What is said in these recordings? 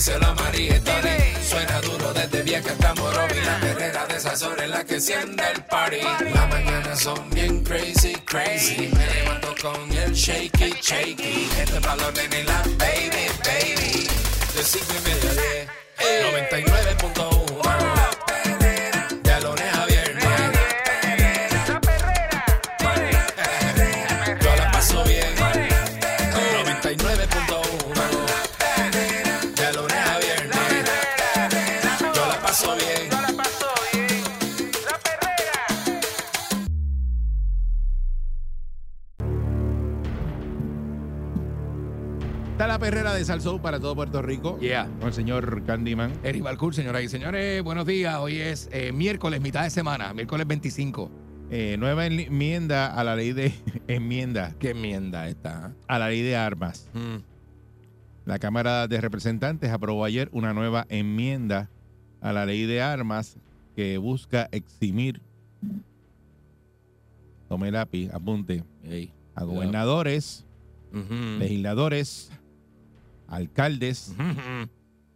díselo a María. Suena duro desde vieja hasta Morovi. La perrera de esas horas en la que enciende el party. Las mañanas son bien crazy, crazy. Me levanto con el shaky, shaky. Este es nenes y la baby, baby. De cinco y media a diez. 99.1 perrera de Salsou para todo Puerto Rico. Yeah. Con el señor Candyman. Eric Balcour, señoras y señores, buenos días. Hoy es eh, miércoles, mitad de semana, miércoles 25. Eh, nueva enmienda a la ley de enmienda ¿Qué enmienda esta? a la ley de armas. Mm. La Cámara de Representantes aprobó ayer una nueva enmienda a la ley de armas que busca eximir, tome lápiz, apunte, a gobernadores, legisladores, alcaldes,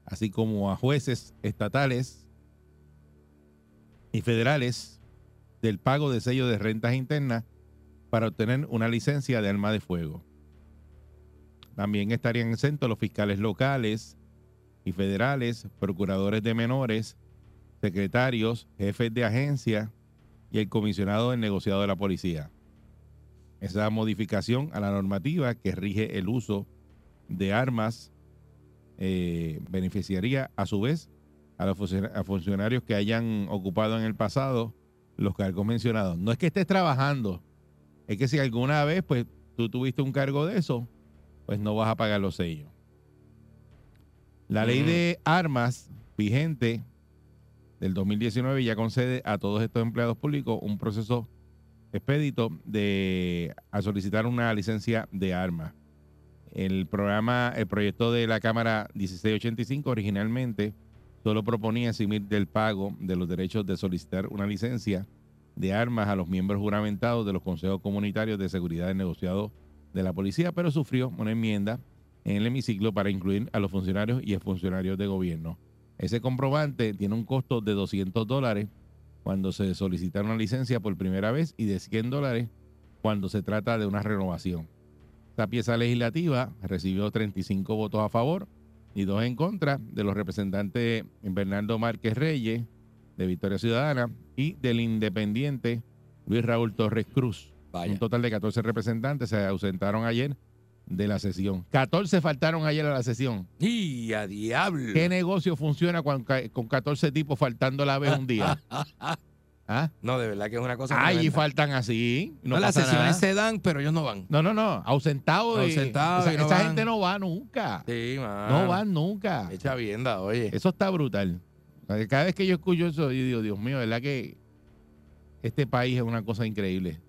así como a jueces estatales y federales del pago de sello de rentas internas para obtener una licencia de arma de fuego. También estarían exentos los fiscales locales y federales, procuradores de menores, secretarios, jefes de agencia y el comisionado del negociado de la policía. Esa modificación a la normativa que rige el uso de armas eh, beneficiaría a su vez a los funcionarios, a funcionarios que hayan ocupado en el pasado los cargos mencionados. No es que estés trabajando, es que si alguna vez pues tú tuviste un cargo de eso, pues no vas a pagar los sellos. La ley de armas vigente del 2019 ya concede a todos estos empleados públicos un proceso expedito de a solicitar una licencia de armas. El programa, el proyecto de la Cámara 1685 originalmente solo proponía eximir del pago de los derechos de solicitar una licencia de armas a los miembros juramentados de los consejos comunitarios de seguridad del negociado de la policía, pero sufrió una enmienda en el hemiciclo para incluir a los funcionarios y exfuncionarios de gobierno. Ese comprobante tiene un costo de 200 dólares cuando se solicita una licencia por primera vez y de 100 dólares cuando se trata de una renovación. Esta pieza legislativa recibió 35 votos a favor y dos en contra de los representantes Bernardo Márquez Reyes de Victoria Ciudadana y del independiente Luis Raúl Torres Cruz. Vaya. Un total de 14 representantes se ausentaron ayer de la sesión. 14 faltaron ayer a la sesión. ¡Y a diablo! ¿Qué negocio funciona con 14 tipos faltando a la vez un día? ¿Ah? No, de verdad que es una cosa. Allí faltan así. No, No, las sesiones nada. se dan, pero ellos no van. No, no, no. Ausentado. Ausentado esa y no esa van. gente no va nunca. Sí, man. No van nunca. Echa vienda, oye. Eso está brutal. Cada vez que yo escucho eso, yo digo, Dios mío, ¿verdad que este país es una cosa increíble?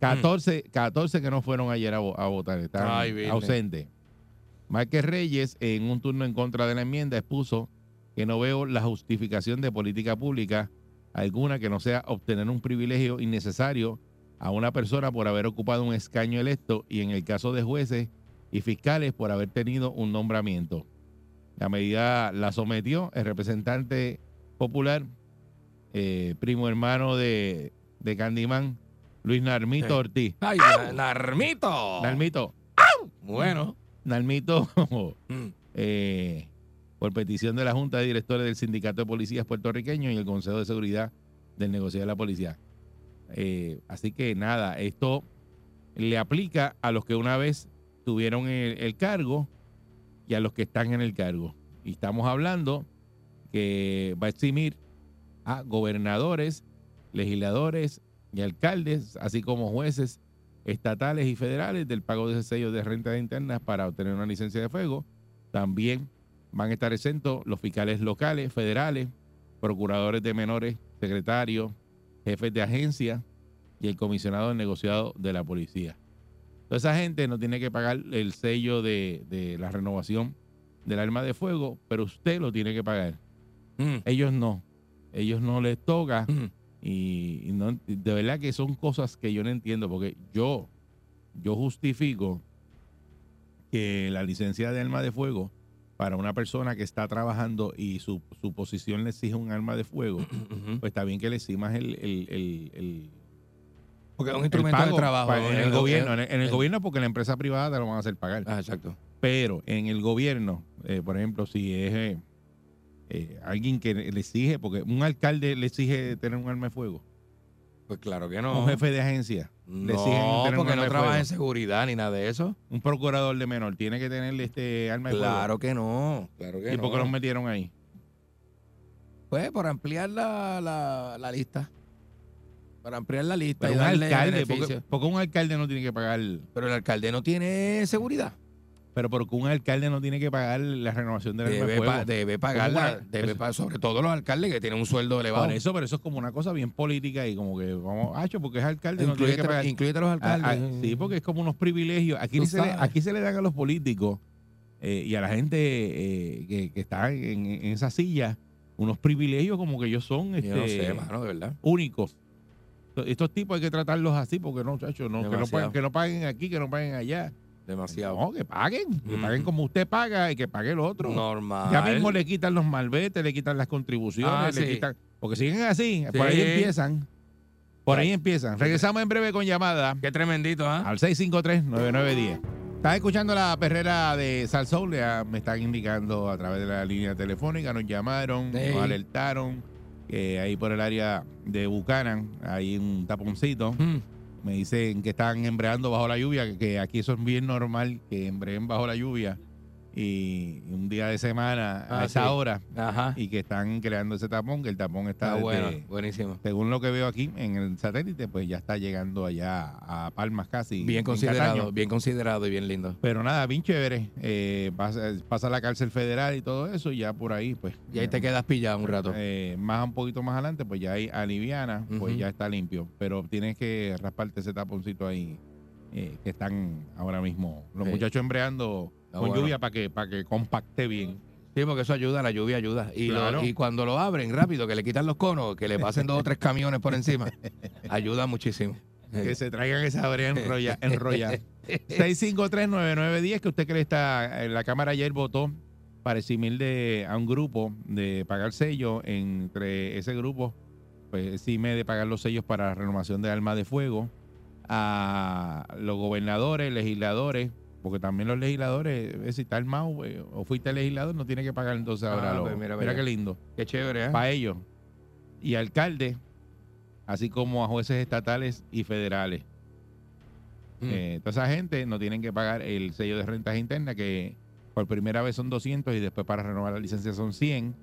14, 14 que no fueron ayer a, vo- a votar, están Ay, ausentes. Márquez Reyes, en un turno en contra de la enmienda, expuso que no veo la justificación de política pública alguna que no sea obtener un privilegio innecesario a una persona por haber ocupado un escaño electo y en el caso de jueces y fiscales por haber tenido un nombramiento. La medida la sometió el representante popular, eh, primo hermano de, de Candyman, Luis Narmito Sí. Ortiz. ¡Ay, Na- Narmito! Narmito, Bueno. Narmito, Mm. eh, por petición de la Junta de Directores del Sindicato de Policías puertorriqueños y el Consejo de Seguridad del Negocio de la Policía. Eh, así que nada, esto le aplica a los que una vez tuvieron el, cargo y a los que están en el cargo. Y estamos hablando que va a eximir a gobernadores, legisladores y alcaldes, así como jueces estatales y federales del pago de sellos de renta internas para obtener una licencia de fuego. También van a estar exentos los fiscales locales, federales, procuradores de menores, secretarios, jefes de agencia y el comisionado del negociado de la policía. Toda esa gente no tiene que pagar el sello de, de la renovación del arma de fuego, pero usted lo tiene que pagar. Mm, Ellos no. Ellos no les toca. mm. Y, y no- de verdad que son cosas que yo no entiendo, porque yo, yo justifico que la licencia de arma de fuego para una persona que está trabajando y su, su posición le exige un arma de fuego, pues está bien que le eximas el, el, el- el- Porque es un el instrumento pago de trabajo. pa- en el gobierno. En el, el gobierno porque la empresa privada te lo van a hacer pagar. Ah, exacto. Pero en el gobierno, eh, por ejemplo, si es eh, eh, alguien que le exige, porque un alcalde le exige tener un arma de fuego, Pues claro que no. un jefe de agencia le no, tener un porque no trabaja en seguridad ni nada de eso. un procurador de menor tiene que tenerle este arma de Claro que no. Claro que ¿Y por qué los metieron ahí? Pues por ampliar la, la, la lista. Para ampliar la lista Pero y un darle alcalde, porque un alcalde no tiene que pagar, Pero el alcalde no tiene seguridad. Pero porque un alcalde no tiene que pagar la renovación del Debe, pa- debe pagarla. Debe pa- sobre todo los alcaldes que tienen un sueldo elevado. Por eso, pero eso es como una cosa bien política y como que vamos, hacho, porque es alcalde, no tiene que Incluyete, pagar. incluyete a los Ah, alcaldes. ah, sí, porque es como unos privilegios. Aquí, se le, aquí se le dan a los políticos eh, y a la gente eh, que, que está en, en esa silla unos privilegios como que ellos son Yo no este, sé, mano, de verdad. únicos. Estos- tipos hay que tratarlos así porque no, chacho, no, que, no paguen, que no paguen aquí, que no paguen allá. Demasiado. No, que paguen, que paguen como usted paga y que pague el otro. Normal. Ya mismo le quitan los malvetes, le quitan las contribuciones, Ah, le sí. quitan. Porque siguen así, Sí. por ahí empiezan. Por ahí empiezan. Regresamos en breve con llamada Qué tremendito, ¿ah? al 653-9910. Estás escuchando la perrera de Salsoul, me están indicando a través de la línea telefónica, nos llamaron, Sí. nos alertaron que ahí por el área de Buchanan hay un taponcito. Mm. Me dicen que están embreando bajo la lluvia, que- aquí eso es bien normal, que embreen bajo la lluvia y un día de semana a Ah, esa sí. hora Ajá. y que están creando ese tapón, que el tapón está desde- bueno, buenísimo. según lo que veo aquí en el satélite, pues ya está llegando allá a Palmas casi. Bien en considerado, bien considerado y bien lindo. Pero nada, bien chévere. Eh, pasa, pasa la cárcel federal y todo eso, y ya por ahí, pues. Y ahí te quedas pillado un rato. eh, más un poquito más adelante, pues ya hay aliviana, pues Ujú. ya está limpio. Pero tienes que rasparte ese taponcito ahí eh, que están ahora mismo los Sí. muchachos embreando con bueno. lluvia para que, para que compacte bien. Sí, porque eso ayuda, la lluvia ayuda. Y, lo- Claro. y cuando lo abren rápido, que le quitan los conos, que le pasen dos o tres camiones por encima, ayuda muchísimo. Que se traigan esa brea enrolla, enrollada. 6539910, que usted cree está, en la Cámara ayer votó para eximir de, a un grupo de pagar sellos. Entre ese grupo, pues exime de pagar los sellos para la renovación de armas de fuego a los gobernadores, legisladores, porque también los legisladores, eh, si está armado eh, o fuiste legislador, no tiene que pagar entonces ahora. Ah, pues mira, mira, mira. qué lindo. Qué chévere, ¿eh? Para ellos. Y alcaldes, así como a jueces estatales y federales. Mm. Eh, toda esa gente no tienen que pagar el sello de rentas internas, que por primera vez son 200 y después para renovar la licencia son 100.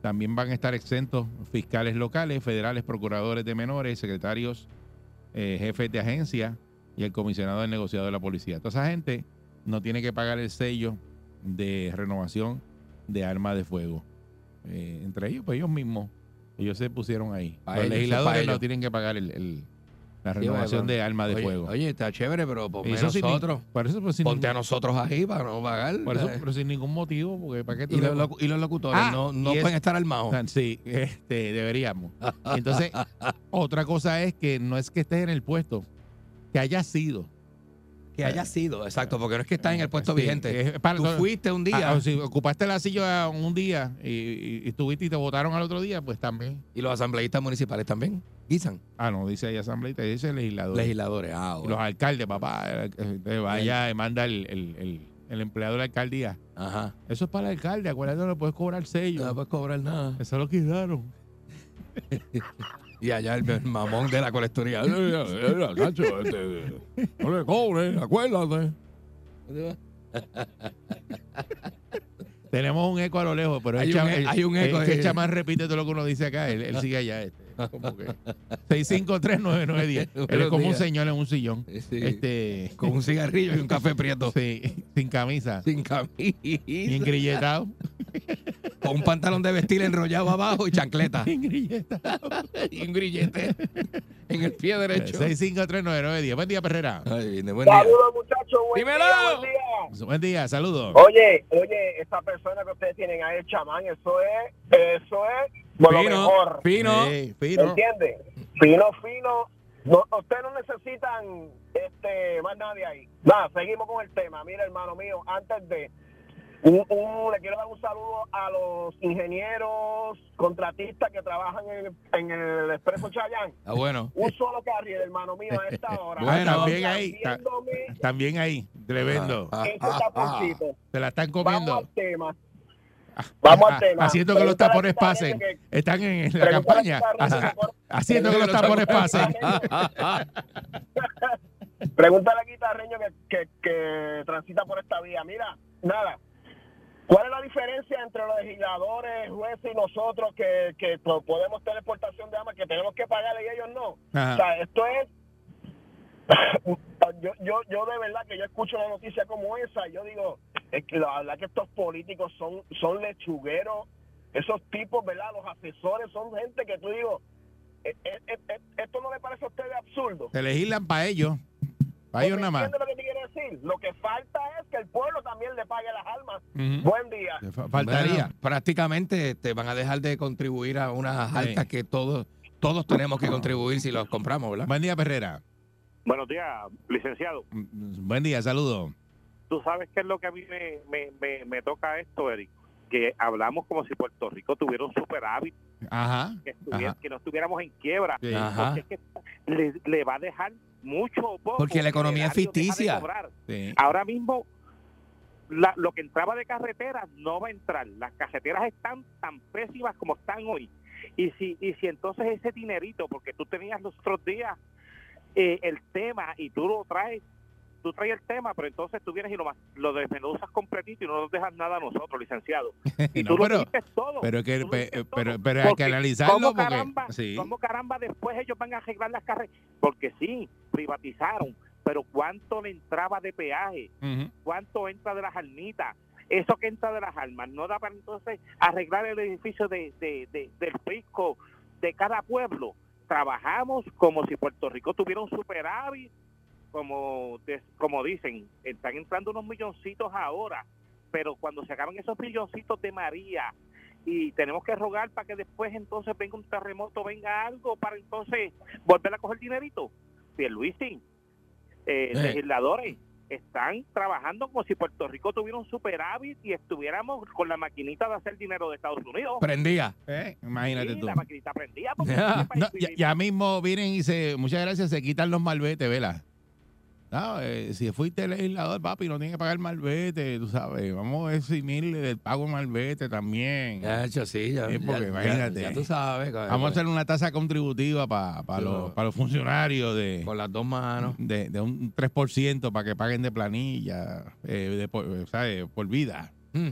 También van a estar exentos fiscales locales, federales, procuradores de menores, secretarios, eh, jefes de agencia y el comisionado del negociado de la policía. Toda esa gente no tiene que pagar el sello de renovación de armas de fuego. Eh, entre ellos, pues ellos mismos, ellos se pusieron ahí. Pa' Los ellos, legisladores no tienen que pagar el- el- la Sí, renovación bueno, de armas de oye, fuego. Oye, está chévere, pero ponme Eso sin ni- nosotros. por eso, pues, Ponte a nosotros ahí para no pagar. por eso, pero sin ningún motivo, porque ¿para qué tú y, los, locu- y los locutores Ah, no, no y es- pueden estar armados. Ah, Sí, este, deberíamos. Entonces, otra cosa es que no es que estés en el puesto, que haya sido. Que haya sido, exacto, porque no es que está en el puesto Sí, vigente. para- Tú fuiste un día Ah, o si ocupaste la silla un día y, y- y estuviste y te votaron al otro día, pues también. y los asambleístas municipales también guisan. Ah, no, dice ahí asambleísta, dice legislador. Legisladores. Ah, Y los alcaldes, papá. eh, eh, te vaya y manda el, el, el, el empleado de la alcaldía. Ajá. Eso es para el alcalde, acuérdate, no le puedes cobrar sello. No puedes cobrar nada. Eso lo quitaron. Y allá el mamón de la colectoría. Nacho, este, no le cobres, acuérdate. Tenemos un eco a lo lejos, pero Hay el un chama- e- el- hay un eco el- que el chamán repite todo lo que uno dice acá. Él, él sigue allá. Este, como que 6539910. Él es como un señor en un sillón. Sí. Este, Con un cigarrillo y un café prieto. sí, sin camisa, Sin camisa. bien grilletado. con un pantalón de vestir enrollado abajo y chancleta. Y un grillete en el pie derecho. 6539910. Buen día, Perrera. Ay, de buen día. Saludos, muchachos. Buen Dímelo. día, buen día. Buen día, saludos. Oye, oye, esa persona que ustedes tienen ahí, el chamán, eso es, eso es por lo Fino, mejor. fino. Sí, ¿Me fino. entiendes? Fino, fino. No, ustedes no necesitan este más nadie ahí. Nada, seguimos con el tema. Mira, hermano mío, antes de un- un- le quiero dar un saludo a los ingenieros contratistas que trabajan en, el- en el Expreso Chayán. Ah, bueno. Un solo carril, hermano mío, a esta hora. Bueno, también ahí, ta- También ahí, tremendo. Ah, ese taponcito. Se la están Vamos comiendo. al tema. Vamos al Ah, tema. Haciendo que los a tapones pasen. que- Están en, en la a campaña. Haciendo que los tapones pasen. Pregúntale a Guitarreño que, que, que transita por esta vía. Mira, nada. ¿Cuál es la diferencia entre los legisladores, jueces y nosotros que, que po- podemos tener exportación de armas, que tenemos que pagarle y ellos no? Ajá. O sea, esto es... yo, yo, yo de verdad que yo escucho una noticia como esa, y yo digo, es que la verdad que estos políticos son, son lechugueros, esos tipos, ¿verdad? Los asesores son gente que tú digo, eh, eh, eh, eh, ¿esto no le parece a ustedes absurdo? Se legislan para ellos. Para ellos ¿Me nada más. lo que te quiero decir? Lo que falta es que el pueblo también le pague las armas. Ujú. Buen día. Fa- Faltaría. Bueno, prácticamente te van a dejar de contribuir a unas Sí. altas que todos todos tenemos que contribuir si los compramos, ¿verdad? Buen día, Perrera. Buenos días, licenciado. Buen día, saludos. Tú sabes qué es lo que a mí me, me, me, me toca esto, Eric. Que hablamos como si Puerto Rico tuviera un superávit, Ajá. que, estuviera- Ajá. que no estuviéramos en quiebra. Sí. Ajá. Porque es que le, le va a dejar mucho o poco. Porque la economía es de ficticia. Sí. Ahora mismo, la- lo que entraba de carreteras no va a entrar. Las carreteras están tan pésimas como están hoy. Y si, y si entonces ese dinerito, porque tú tenías los otros días eh, el tema y tú lo traes, tú traes el tema, pero entonces tú vienes y lo, más- lo desmenuzas completito y no nos dejas nada a nosotros, licenciado. Y No, tú lo pero, dices todo. pero, que, lo pe- todo. pero, pero hay que analizarlo ¿Cómo porque. caramba, sí. cómo caramba después ellos van a arreglar las carreteras? Porque sí, privatizaron, pero ¿cuánto le entraba de peaje? Cuánto entra de las almitas. Eso que entra de las almas no da para entonces arreglar el edificio de, de- de- del fisco de cada pueblo. Trabajamos como si Puerto Rico tuviera un superávit, como, de- como dicen, están entrando unos milloncitos ahora, pero cuando se acaban esos milloncitos de María y tenemos que rogar para que después entonces venga un terremoto, venga algo para entonces volver a coger dinerito. Pierluisi, eh, Eh. legisladores, están trabajando como si Puerto Rico tuviera un superávit y estuviéramos con la maquinita de hacer dinero de Estados Unidos. Prendía. Eh, Imagínate Sí, tú. la maquinita prendía porque Ya. país No, ya, vivimos- ya mismo vienen y se, muchas gracias, se quitan los malvetes, ¿vela? No, eh, si fuiste legislador, papi, no tienes que pagar malvete, tú sabes. Vamos a eximir del pago de malvete también. Ya, hecho, sí, ya, Sí, porque ya- imagínate. ya- ya tú sabes. Vamos a hacer una tasa contributiva para Sí, los, pa los funcionarios de, con las dos manos. de, de un 3% para que paguen de planilla, eh, de por, ¿sabes? por vida. Mm.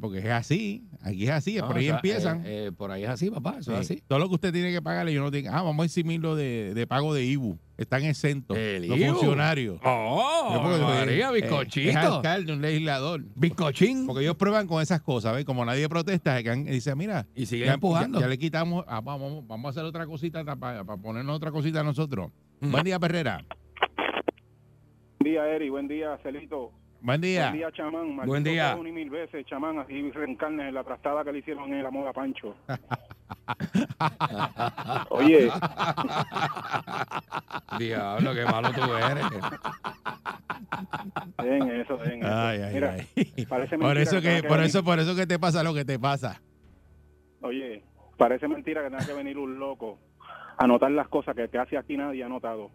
Porque es así, aquí es así, No, por ahí o sea, empiezan. eh, eh, por ahí es así, papá, eso es Sí. así. Todo lo que usted tiene que pagarle, yo no tengo. Ah, vamos a eximirlo de, de pago de IBU. Están exentos ¿El los IBU? funcionarios. ¡Oh! Porque, María, eh, bizcochito. Es alcalde, un legislador. bizcochín. Porque ellos prueban con esas cosas, ¿ves? Como nadie protesta, y dice, mira, y sigue ya, empujando. ya- ya le quitamos, ah, vamos, vamos a hacer otra cosita para, ponernos otra cosita nosotros. Mm. Buen día, Perrera. Buen día, Eri. Buen día, Celito. Buen día. Buen día, chamán. Maldito Buen día. y mil veces, chamán. Así reencarnes en la trastada que le hicieron en la moda Pancho. Oye, Diablo, qué malo tú eres. den eso, den eso. Ay, ay, Mira, ay. parece Por mentira eso que, que por venir- eso, por eso que te pasa lo que te pasa. Oye, parece mentira que tenga que venir un loco a anotar las cosas que casi aquí nadie ha notado.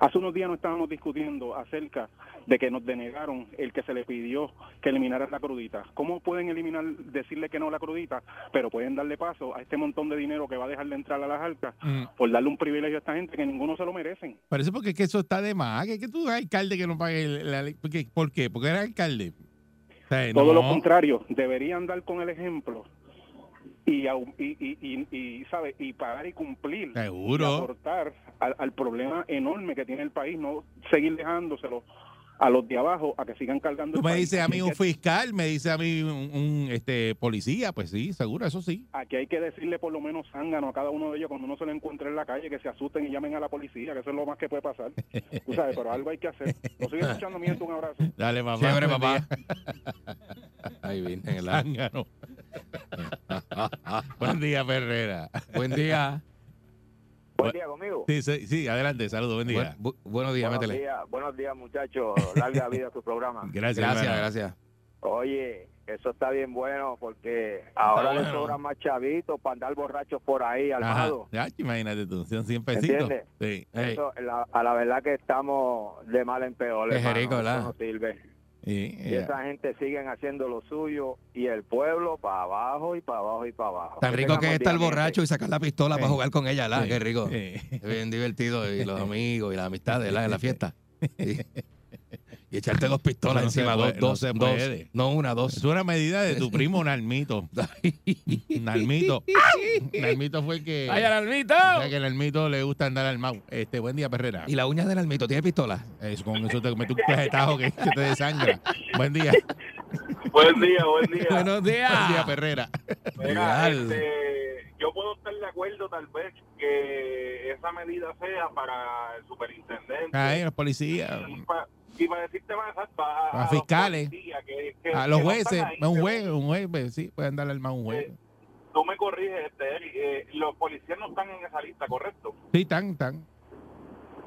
Hace unos días nos estábamos discutiendo acerca de que nos denegaron el que se le pidió que eliminaran la crudita. ¿Cómo pueden eliminar, decirle que no a la crudita, pero pueden darle paso a este montón de dinero que va a dejar de entrar a las arcas por darle un privilegio a esta gente que ninguno se lo merecen? Por eso porque es que eso está de más. Que, que tú eres alcalde que no pague la ley. ¿Por qué? Porque eres alcalde. O sea, Todo lo no. contrario, deberían dar con el ejemplo y, y, y, y, ¿sabe? y pagar y cumplir. y aportar al, al problema enorme que tiene el país, no seguir dejándoselo a los de abajo a que sigan cargando. Tú me dices a mí un fiscal, me dice a mí un, un, este policía, pues sí, seguro, eso sí. Aquí hay que decirle por lo menos zángano a cada uno de ellos cuando uno se lo encuentre en la calle, que se asusten y llamen a la policía, que eso es lo más que puede pasar. Tú sabes, pero algo hay que hacer. Lo sigue escuchando, mi gente, un abrazo. Dale, mamá. Papá. Ahí viene el Zángano. Buen día, Ferrera. Buen día. Buen día conmigo. Sí, sí, sí, adelante, saludos, buen día. Buen- bu- buenos días, buenos métele. días, buenos días muchachos. Larga vida a tu programa. Gracias, Gracias, hermano. gracias. Oye, eso está bien bueno porque ahora le bueno. sobran más chavitos para andar borrachos por ahí lado. Ya, imagínate tú, son 100 pesitos. ¿Entiendes? Sí. Ey, Eso, la- a la verdad que estamos de mal en peor. Hermano. jerico, no sirve. Y ya. esa gente siguen haciendo lo suyo y el pueblo para abajo y para abajo y para abajo. Tan rico que es estar borracho y sacar la pistola Sí. para jugar con ella, ¿la? Sí. Qué rico. Sí. Es bien divertido. Y los amigos y las amistades, ¿la? En la fiesta. Y echarte dos pistolas No encima, puede, dos, no dos, dos. No una, dos. Es una medida de tu primo Nalmito. Nalmito. Nalmito fue el que. ¡Ay, Almito! o sea, que el Nalmito le gusta andar al mau. Este, buen día, Perrera. Y la uña del Almito, ¿tiene pistola? Eso, con eso te metes un cajetajo que, que te desangra. Buen día. Buen día, buen día. Buenos días. Buen día, Perrera. Mira, este, yo puedo estar de acuerdo tal vez que esa medida sea para el superintendente Ahí, los policías. Y para decirte más exacto, a, A fiscales. que- que- A los no jueces. están ahí, Un juez, un juez, pues, sí, puede andar al mau un juez. Eh, Tú me corriges, este, eh, los policías no están en esa lista, ¿correcto? Sí, tan, tan.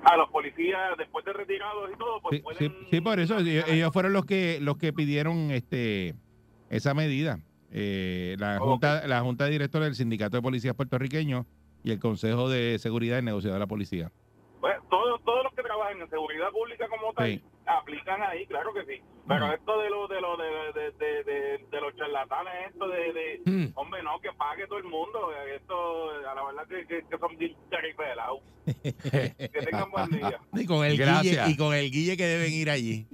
A los policías, después de retirados y todo, pues Sí, pueden... sí, sí, por eso ellos, ellos fueron los que los que pidieron este esa medida. Eh, la junta la junta de directores del sindicato de policías puertorriqueños y el consejo de seguridad y negociado de la policía. Pues, todos, todos los que trabajan en seguridad pública como tal Sí. aplican ahí, claro que sí. Pero esto de los de los de, de, de, de- de los charlatanes, esto de, de Mm. hombre, no, que pague todo el mundo. Esto, a la verdad que, que, que son bien charipelados. que tengan buen día. Y con el Gracias. guille, y con el guille que deben ir allí.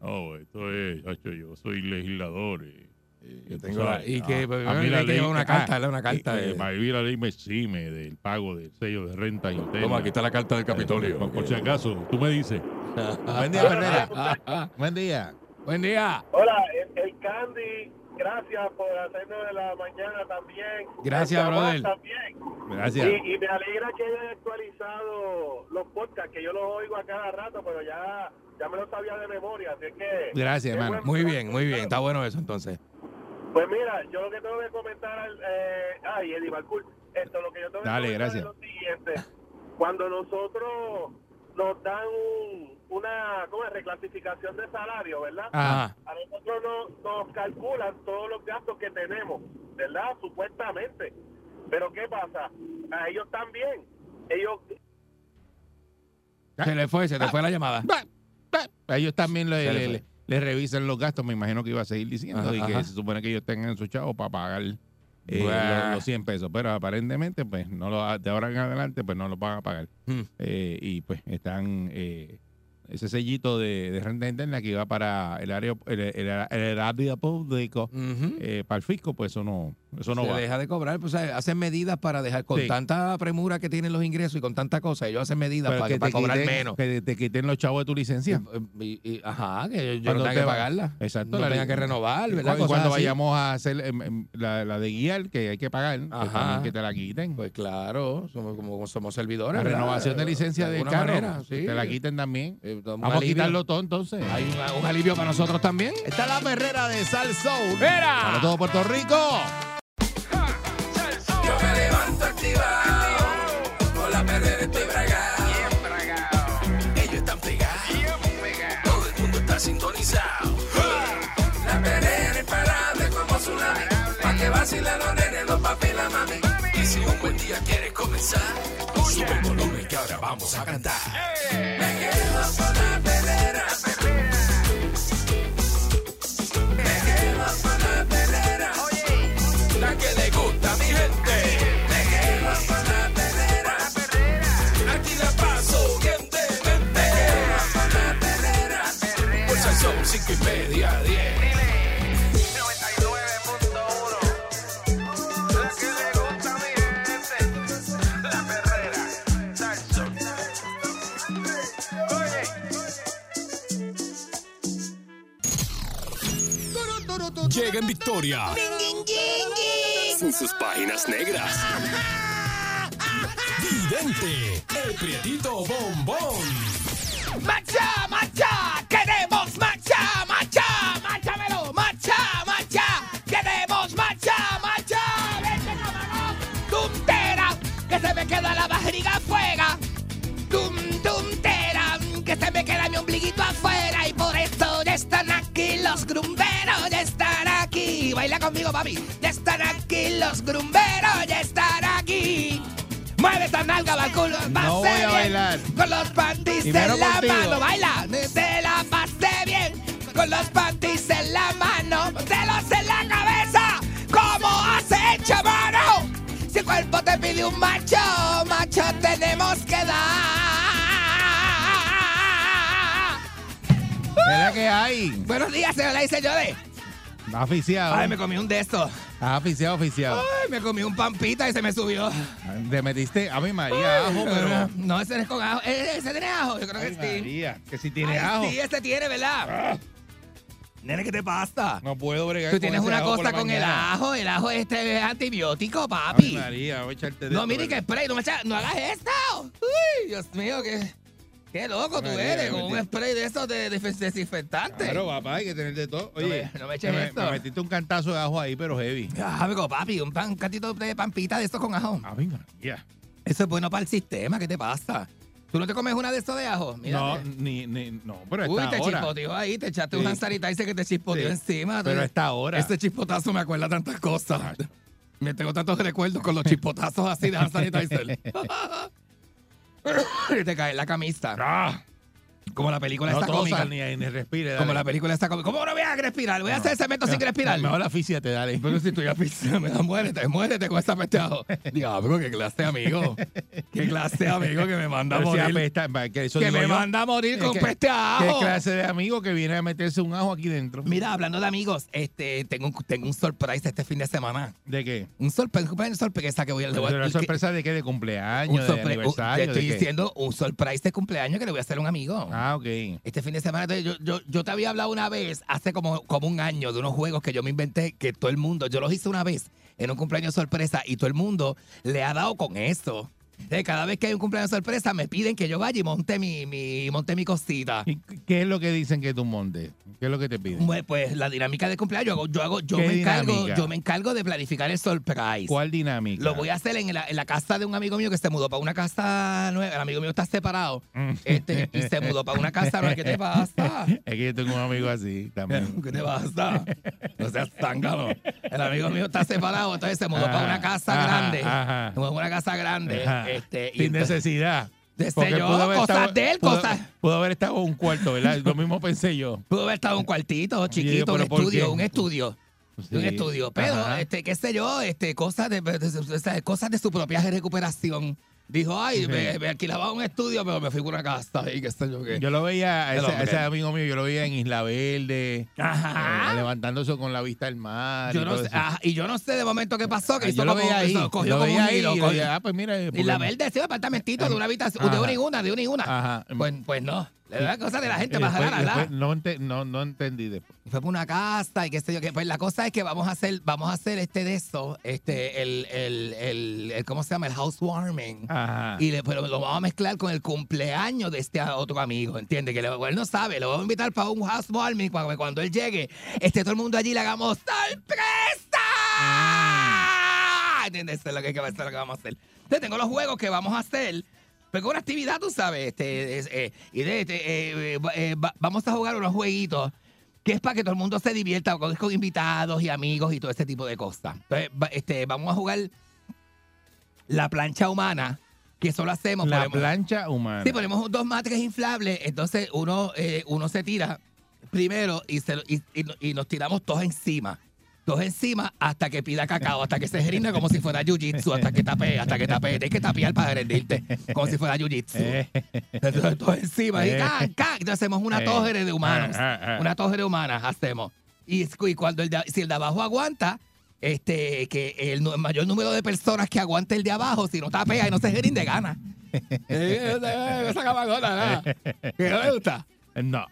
Oh, esto es, yo soy legislador. eh, eh, tengo la- y que, a- pues, a mí la que ley- llevar una ah, carta, ¿verdad? Una carta eh, de- para mí la ley me exime del pago del sello de renta interna. Toma, aquí está la carta del Capitolio. Por, por si acaso, tú me dices. Buen día, Ferrera. Buen día. Buen día. Hola, el, el Candy, gracias por hacernos de la mañana también. Gracias, brother. También. Gracias. Y, y me alegra que hayan actualizado los podcasts, que yo los oigo a cada rato, pero ya, ya me los sabía de memoria, así que... Gracias, hermano. Muy bien, muy bien. Está bueno eso entonces. Pues mira, yo lo que tengo que comentar, al- eh, ay, Eddie Balcour, esto lo que yo tengo Dale, que comentar gracias. es lo siguiente. Cuando nosotros nos dan un- una ¿cómo es? reclasificación de salario, ¿verdad? Ajá. A nosotros nos, nos calculan todos los gastos que tenemos, ¿verdad? Supuestamente. Pero ¿qué pasa? A ellos también. Ellos Se le fue, se te fue la llamada. Bah. Ellos también le, le le- revisan los gastos, me imagino que iba a seguir diciendo, Ajá, y que ajá. se supone que ellos tengan su chavo para pagar eh, los, los 100 pesos, pero aparentemente, pues, no lo, de ahora en adelante, pues no lo van a pagar. Hmm. Eh, y pues están eh, ese sellito de, de renta interna que iba para el área, el, el, el erario público, para el fisco, pues eso no, eso no se va. deja de cobrar, pues hacen medidas para dejar con Sí. tanta premura que tienen los ingresos y con tanta cosa, ellos hacen medidas para, para cobrar quiten, menos. que te quiten los chavos de tu licencia. Y- y- ajá, que yo, no tenga te que va- pagarla. Exacto, No la tenga que renovar, ¿verdad? Y cuando así. vayamos a hacer em, em, la, la de guiar, que hay que pagar, Ajá. que te la quiten. Pues claro, somos como somos servidores. la ¿verdad? renovación de licencia De de carro, manera, sí. te la quiten también. Eh, Vamos a quitarlo todo entonces. Hay un, un alivio para nosotros también. Esta es la perrera de Sal Soul. ¡Mira! Para todo Puerto Rico. Vacilen los nenes, los papi la mami. Y si un buen día quieres comenzar, sube el volumen que ahora vamos a cantar. Me quedo con la llega en sus páginas negras. Vidente, el prietito bombón. ¡Macha, macha! ¡Queremos macha, macha! ¡Máchamelo! ¡Macha, macha! ¡Queremos macha, macha! ¡Vete, camarón! ¡Tuntera! ¡Que se me queda la barriga afuera! Baila conmigo, papi. Ya están aquí los grumberos, ya están aquí. Mueve esa nalga, va el culo, No voy a bailar. Con los panties en la contigo. mano, baila. Te la pasé bien. Con los panties en la mano, celos en la cabeza. ¿Cómo has hecho, mano? Si el cuerpo te pide un macho, macho tenemos que dar. ¿Verdad que hay? Buenos días, señoras y señores. Aficiado. Ay, me comí un de estos. Ah, aficiado, aficiado. Ay, me comí un pampita y se me subió. Te metiste, a mi María, ajo, pero. No, ese no es con ajo. ¿Ese ese tiene ajo? Yo creo Ay, que sí. María, que si tiene Ay, ajo. Sí, ese tiene, ¿verdad? Nene, ¿qué te pasa? No puedo bregar Tú con tienes ese una ajo cosa con el ajo. El ajo este es antibiótico, Ay, papi. María, voy a echarte de No, mire que spray. No, me echa- no hagas esto. Uy, Dios mío, qué, qué loco tú eres. Con un spray de esos de, de desinfectante. Claro, papá, hay que tener de todo. Oye, me- no me eches me, esto. me metiste un cantazo de ajo ahí, pero heavy. Ah, amigo, papi, un, pan, un cantito de pampita de estos con ajo. A mi María. Eso es bueno para el sistema. ¿Qué te pasa? ¿Tú no te comes una de estos de ajo? No, Mírate. ni, ni, no, pero Uy, está te ahora. chispoteó ahí, te echaste Sí. un hand sanitizer que te chispoteó Sí. encima. Pero está ahora. Ese chispotazo me acuerda tantas cosas. Me tengo tantos recuerdos con los chispotazos así de. Y te cae la camisa. Ah, Como la película no esta tosas cómica. ni, ni respire. Como la película esta cómica. ¿Cómo no voy a respirar? Voy a hacer cemento sin respirar. Mejor asfíciate, dale. Pero si tú ya me da muérete, muérete con esa peste de ajo. Diablo, qué clase de amigo. Qué clase de amigo que me manda a si morir. apesta, que eso Que digo me yo. manda a morir Es con que- peste ¿Qué clase de amigo que viene a meterse un ajo aquí dentro? Mira, hablando de amigos, este, tengo, un, tengo un surprise este fin de semana. ¿De qué? Un sorpresa, un sorpresa que voy a le voy a- ¿Pero que- sorpresa de qué? ¿De cumpleaños? ¿De un- te aniversario? estoy diciendo un surprise de cumpleaños que le voy a hacer a un amigo. Ah, ok. Este fin de semana, yo, yo, yo te había hablado una vez, hace como, como un año, de unos juegos que yo me inventé, que todo el mundo, yo los hice una vez en un cumpleaños sorpresa y todo el mundo le ha dado con eso. Entonces, cada vez que hay un cumpleaños sorpresa, me piden que yo vaya y monte mi, mi, monte mi cosita. ¿Y qué es lo que dicen que tú montes? ¿Qué es lo que te piden? Pues, pues, la dinámica de cumpleaños, yo hago, yo, hago, yo ¿Qué me encargo, yo me encargo de planificar el surprise. ¿Cuál dinámica? Lo voy a hacer en la, en la casa de un amigo mío que se mudó para una casa nueva. El amigo mío está separado. Mm. Este, y se mudó para una casa nueva. ¿Qué te pasa? Es que yo tengo un amigo así también. ¿Qué te pasa? No seas zángano. El amigo mío está separado, entonces se mudó para una casa Ajá, grande. ajá. Una casa grande. Ajá. Este, Sin entonces- necesidad. Porque yo, pudo haber cosas estado- de él, pudo- cosas- Pudo haber estado en un cuarto, ¿verdad? Lo mismo pensé yo. Pudo haber estado en un cuartito chiquito, un ¿pero por estudio, un estudio. Sí. Un estudio. Pero, Ajá. este, qué sé yo, este, cosas de, de- de- de- cosas de su propia recuperación. Dijo, ay, me, me alquilaba un estudio, pero me fui por una casa y qué sé yo qué. Yo lo veía, a ese, a ese amigo mío, yo lo veía en Isla Verde, Ajá. eh, levantándose con la vista al mar. Yo y no todo sé, eso. ah, y yo no sé de momento qué pasó, que Ah, hizo yo lo como, veía ahí, hizo- yo cogió lo como veía un ahí hilo. y yo cogió- ah, pues mira. y porque- la verde, sí, apartamentito de una habitación, de una y una, de una y una. Ajá. Pues, pues no. Le da cosas de la gente ¿verdad? después no, ente- no, no entendí después. Fue por una casa y qué sé yo qué. Pues la cosa es que vamos a hacer, vamos a hacer este de eso, este, el, el, el, el- ¿cómo se llama? El housewarming. Ajá. Y le- pero lo vamos a mezclar con el cumpleaños de este otro amigo, ¿entiendes? Que le- él no sabe, lo vamos a invitar para un housewarming cuando, cuando él llegue, esté todo el mundo allí y le hagamos ¡sorpresa! ¿Entiendes? Eso es lo que, eso es lo que vamos a hacer. Entonces tengo los juegos que vamos a hacer. Pero con una actividad, tú sabes, este, es, eh, y de, este, eh, eh, va- va- vamos a jugar unos jueguitos que es para que todo el mundo se divierta con, con invitados y amigos y todo ese tipo de cosas. Entonces, va- este, vamos a jugar la plancha humana, que eso lo hacemos. La ponemos- plancha humana. Sí, ponemos dos matres inflables, entonces uno, eh, uno se tira primero y, se, lo- y, y- y nos tiramos todos encima. Todos encima hasta que pida cacao, hasta que se rinda como si fuera jiu-jitsu, hasta que tapee, hasta que tapee. Tienes que tapear para rendirte, como si fuera jiu-jitsu. Eh, Entonces, todos encima. Y, Eh. ¡cac, cac! Entonces hacemos una Eh. tógere de humanos. Ah, ah, ah. Una tógere humana hacemos. Y, cuando el de, si el de abajo aguanta, este, que el, mayor número de personas que aguante el de abajo, si no tapea y no se rinde, gana. Esa-. ¿Que no le gusta? no.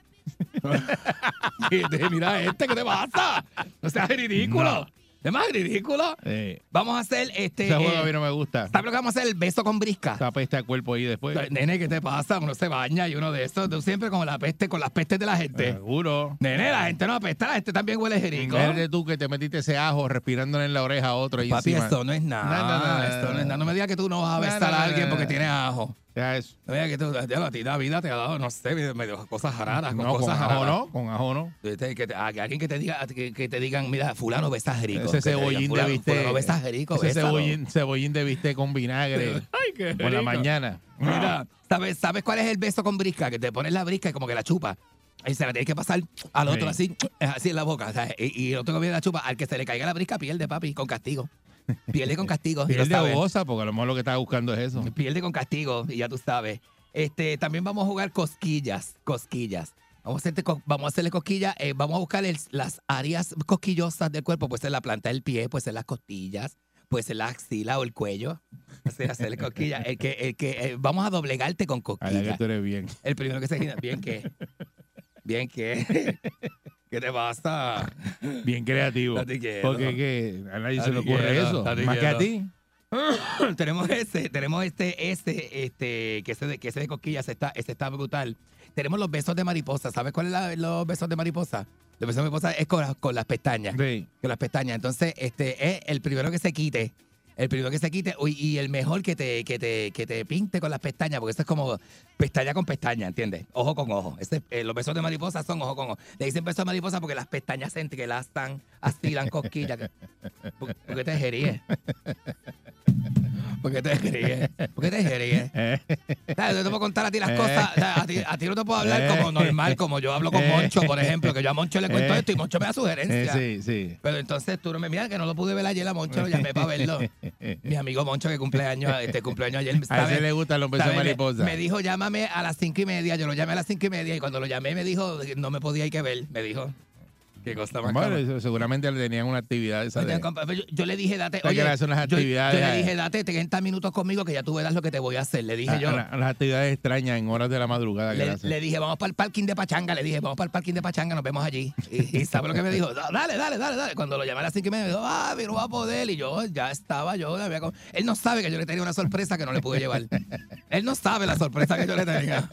Mira este, ¿qué te pasa? No seas ridículo. ¿Es más ridículo? Eh, Vamos a hacer este. ese juego eh, a mí no me gusta. ¿Sabes lo que vamos a hacer? El beso con brisca. Esa peste a cuerpo ahí después. Nene, ¿qué te pasa? Uno se baña y uno de esos. Tú siempre con la peste, con las pestes de la gente. Seguro. Nene, la gente no apesta, la gente también huele jerico. Verde tú que te metiste ese ajo respirándole en la oreja a otro ahí Papi, encima. esto no es nada. No, no, no, esto no es nada. No me digas que tú no vas a No, besar no, a no, alguien no, porque no. tiene ajo. Ya es- No me digas que tú, ya, a ti la vida te ha dado, no sé, medio, cosas raras. Con No, con cosas ajo raras. no, con ajo no. Este, Que, te- a- que alguien que te diga, que, que te digan, mira, fulano besas rico. Ese cebollín de fulano, bistec. Fulano besas rico, Ese cebollín, cebollín de bistec con vinagre. Ay, qué por la rico. mañana. Mira, ¿sabes, ¿sabes cuál es el beso con brisca? Que te pones la brisca y como que la chupa. Y se la tienes que pasar al otro Sí. así, así en la boca. Y, y el otro que viene la chupa, al que se le caiga la brisca, pierde, papi, con castigo. Pierde con castigo. Pierde o goza, porque a lo mejor lo que estaba buscando es eso. Pierde con castigo, y ya tú sabes. Este, también vamos a jugar cosquillas, cosquillas. Vamos a, hacerte co- vamos a hacerle cosquillas, eh, vamos a buscar el- las áreas cosquillosas del cuerpo, puede ser la planta del pie, puede ser las costillas, puede ser la axila o el cuello. Hacer, hacerle cosquillas. El que, el que, eh, vamos a doblegarte con A la que cosquillas. tú eres bien. El primero que se gira, bien que, bien que, ¿qué te pasa? Bien creativo. Porque que a nadie se le ocurre eso. Más que a ti. tenemos ese, tenemos este, este, este, que ese de, que ese de cosquillas está, ese está brutal. Tenemos los besos de mariposa. ¿Sabes cuáles son los besos de mariposa? Los besos de mariposa es con, las- con las pestañas. Sí. Con las pestañas. Entonces, este es el primero que se quite. El primero que se quite y el mejor que te, que te, que te pinte con las pestañas, porque eso es como pestaña con pestaña, ¿entiendes? Ojo con ojo. Ese, eh, los besos de mariposa son ojo con ojo. Le dicen besos de mariposa porque las pestañas se entrelazan, así dan cosquillas. ¿Por, por qué te ríes? ¿Por qué te ríes? ¿Por qué te ríes? Eh, ¿Sabes? Yo te puedo contar a ti las cosas. A ti, a ti no te puedo hablar como normal, como yo hablo con. Moncho, por ejemplo, que yo a Moncho le cuento esto y Moncho me da sugerencias. sí, sí. Pero entonces tú no me miras que no lo pude ver ayer a Moncho, lo llamé para verlo. Mi amigo Moncho que cumple años, este cumpleaños ayer. A ese le gustan los besos mariposa. Me dijo, llámame a las cinco y media. Yo lo llamé a las cinco y media y cuando lo llamé me dijo, no me podía ir que ver. Me dijo, qué cosa más seguramente le tenían una actividad esa Oye, de... compa, Yo, yo le dije, date, que oye, yo- actividades Yo, le dije, date 30 minutos conmigo que ya tú verás lo que te voy a hacer. Le dije a- yo. a la- a las actividades extrañas en horas de la madrugada que le dije, vamos para el parking de Pachanga. Le dije, vamos para el parking de Pachanga, nos vemos allí. Y, y ¿sabe lo que me dijo? Dale, dale, dale, dale. Cuando lo llamé a las cinco y media, me dijo, ah, pero va a poder. Y yo ya estaba, yo había com- Él no sabe que yo le tenía una sorpresa que no le pude llevar. Él no sabe la sorpresa que yo le tenía.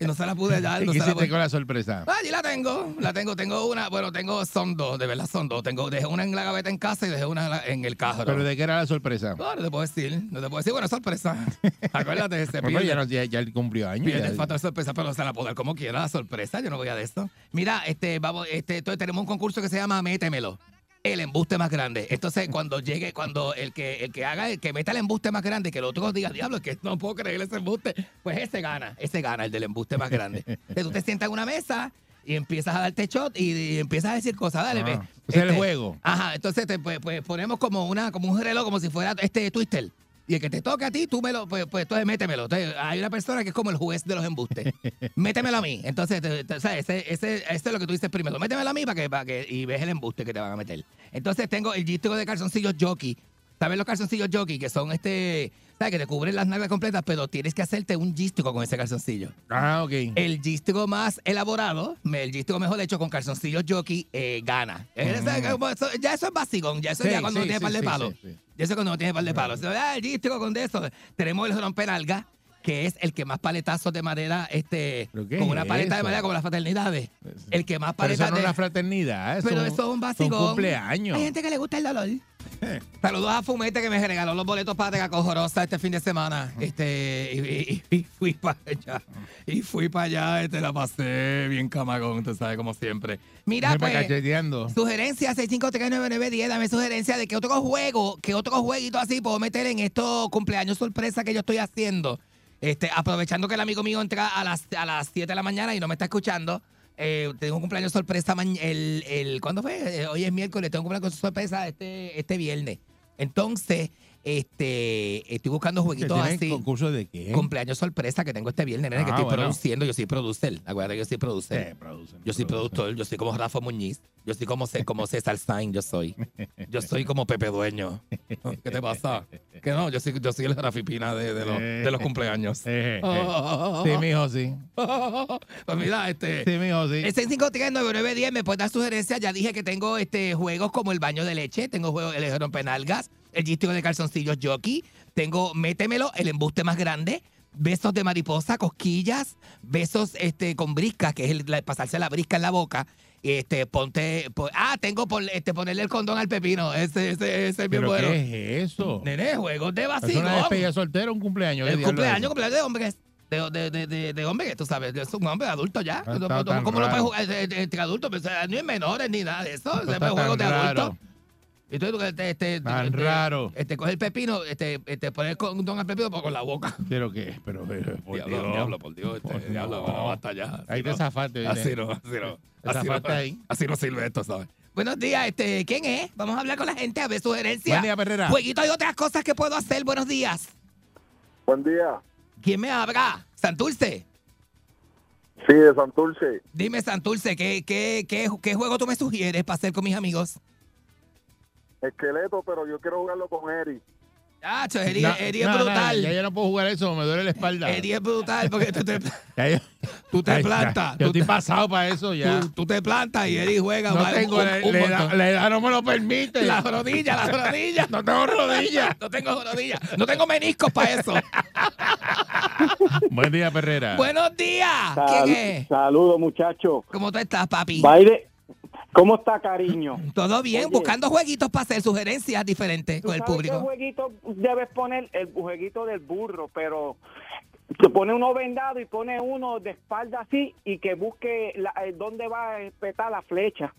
Y no se la pude dar. ¿Qué No se la hiciste pude- con la sorpresa? Ah, Allí la tengo, la tengo, tengo una, bueno, tengo, son dos, de verdad son dos. Tengo, dejé una en la gaveta en casa y dejé una en la- en el carro. ¿Pero de qué era la sorpresa? No, no te puedo decir, no te puedo decir, bueno, sorpresa. Acuérdate, se Bueno, pierde. ya, no- ya, ya él cumplió años. Pierde el factor sorpresa, pero se la puedo dar como quiera, la sorpresa. Yo no voy a de esto. Mira, este, vamos, este, entonces tenemos un concurso que se llama Métemelo. El embuste más grande. Entonces, cuando llegue, cuando el que, el que haga, el que meta el embuste más grande, que el otro diga, diablo, es que no puedo creer ese embuste, pues ese gana, ese gana, el del embuste más grande. Entonces, tú te sientas en una mesa y empiezas a darte shot y, y empiezas a decir cosas, dale, Ah, ve. ese es el juego. Ajá, entonces te, pues, pues, ponemos como una, como un reloj, como si fuera este twister. Y el que te toque a ti, tú me lo, pues, pues entonces métemelo. Entonces, hay una persona que es como el juez de los embustes. métemelo a mí. Entonces, te- te- o sea, ese, ese, ese es lo que tú dices primero. Métemelo a mí para que, para que, y ves el embuste que te van a meter. Entonces, tengo el gístico de calzoncillos jockey. ¿Sabes los calzoncillos jockey? Que son este, ¿sabes? Que te cubren las nalgas completas, pero tienes que hacerte un gístico con ese calzoncillo. Ah, ok. El gístico más elaborado, el gístico mejor hecho con calzoncillos jockey, eh, gana. Eh, eso- ya eso es básico, ya eso Sí, ya cuando sí, no tiene sí, par de palos. Ya eso cuando no tiene par de palos. Ah, el gístico con de eso. Tenemos el romperalga, que es el que más paletazos de madera, este, ¿Pero qué con es una paleta de madera como las fraternidades. El que más Pero eso paletas no es de... una fraternidad. Eso, Pero eso es un básico. un cumpleaños. Hay gente que le gusta el dolor. Saludos a Fumete que me regaló los boletos para Tega Cojorosa este fin de semana. Este, y, y- y fui para allá. Y fui para allá, este, la pasé bien camagón, tú sabes, como siempre. Mira, pues, sugerencia 6539910, dame sugerencia de que otro juego, que otro jueguito así puedo meter en estos cumpleaños sorpresa que yo estoy haciendo. Este, aprovechando que el amigo mío entra a las, a las 7 de la mañana y no me está escuchando. Eh, tengo un cumpleaños sorpresa el, el ¿cuándo fue? Eh, hoy es miércoles, tengo un cumpleaños sorpresa este, este viernes. Entonces, este, estoy buscando ¿Que jueguitos así. concurso de qué? Cumpleaños sorpresa que tengo este viernes, nene, que Ah, estoy bueno. produciendo. Yo soy producer. Acuérdate que yo soy producer. Sí, producen, Yo soy productor, yo soy como Rafa Muñiz, yo soy como, como César Sainz, yo soy. Yo soy como Pepe Dueño. ¿Qué te pasa? Que no, yo soy, yo soy el Rafi Pina de, de los, de los cumpleaños. Eh, eh. Sí, mijo, sí. Pues mira, este. Sí, mijo, sí. El 6539910 me puede dar sugerencias. Ya dije que tengo este juegos como el baño de leche, tengo juegos el rompenalgas, el gístico de calzoncillos jockey, tengo métemelo, el embuste más grande, besos de mariposa, cosquillas, besos este con brisca, que es el, la- pasarse la brisca en la boca. Este, ponte, po- ah, tengo por, este, ponerle el condón al pepino. Ese, ese, ese es ¿Pero bueno. qué es eso? Nene, juegos de ¿Es vacilón. una despedida soltera un cumpleaños? ¿Qué El es cumpleaños, de hombres. De, de, de, de, hombre, que tú sabes, es un hombre adulto ya. Ah, ¿Cómo, no raro. puedes jugar entre, entre adultos? Pues, eh, ni en menores ni nada de eso. Está puede juegos de adultos. Y tú, este, este, Tan este, raro. Este, coge el pepino, este, este, poner el condón al pepino pero con la boca. ¿Pero qué? Pero, pero, por Diablo, Dios. diablo, por Dios, este, Por diablo, Dios. bueno, basta ya. Ahí te no. zafaste. Así no, así no. Te Así no, ahí. así no sirve esto, ¿sabes? Buenos días, este, ¿quién es? Vamos a hablar con la gente a ver sugerencias. Buen día, Perrera. Jueguito y otras cosas que puedo hacer. Buenos días. Buen día. ¿Quién me habla? Santurce. Sí, de Santurce. Dime, Santurce, ¿qué, qué, qué, qué juego tú me sugieres para hacer con mis amigos? Esqueleto, pero yo quiero jugarlo con Eri. Ah, Eri, No, Eri es no, no, brutal. ya yo no puedo jugar eso, me duele la espalda. Eri es brutal porque tú te, tú te Ay, ya, plantas. Yo tú, estoy pasado para eso ya. tú- tú te plantas y Eri juega. No tengo, un- un montón. la edad no me lo permite. Las rodillas, las rodillas. No tengo rodillas. No tengo rodillas. No tengo meniscos para eso. Buen día, Perrera. Buenos días. ¿Quién es? Saludos, muchachos. ¿Cómo tú estás, papi? Baile, ¿cómo está, cariño? Todo bien, Oye. buscando jueguitos para hacer sugerencias diferentes ¿Tú con el sabes qué público. jueguito debes poner? El jueguito del burro, pero te pone uno vendado y pone uno de espalda así y que busque la, eh, dónde va a espetar la flecha.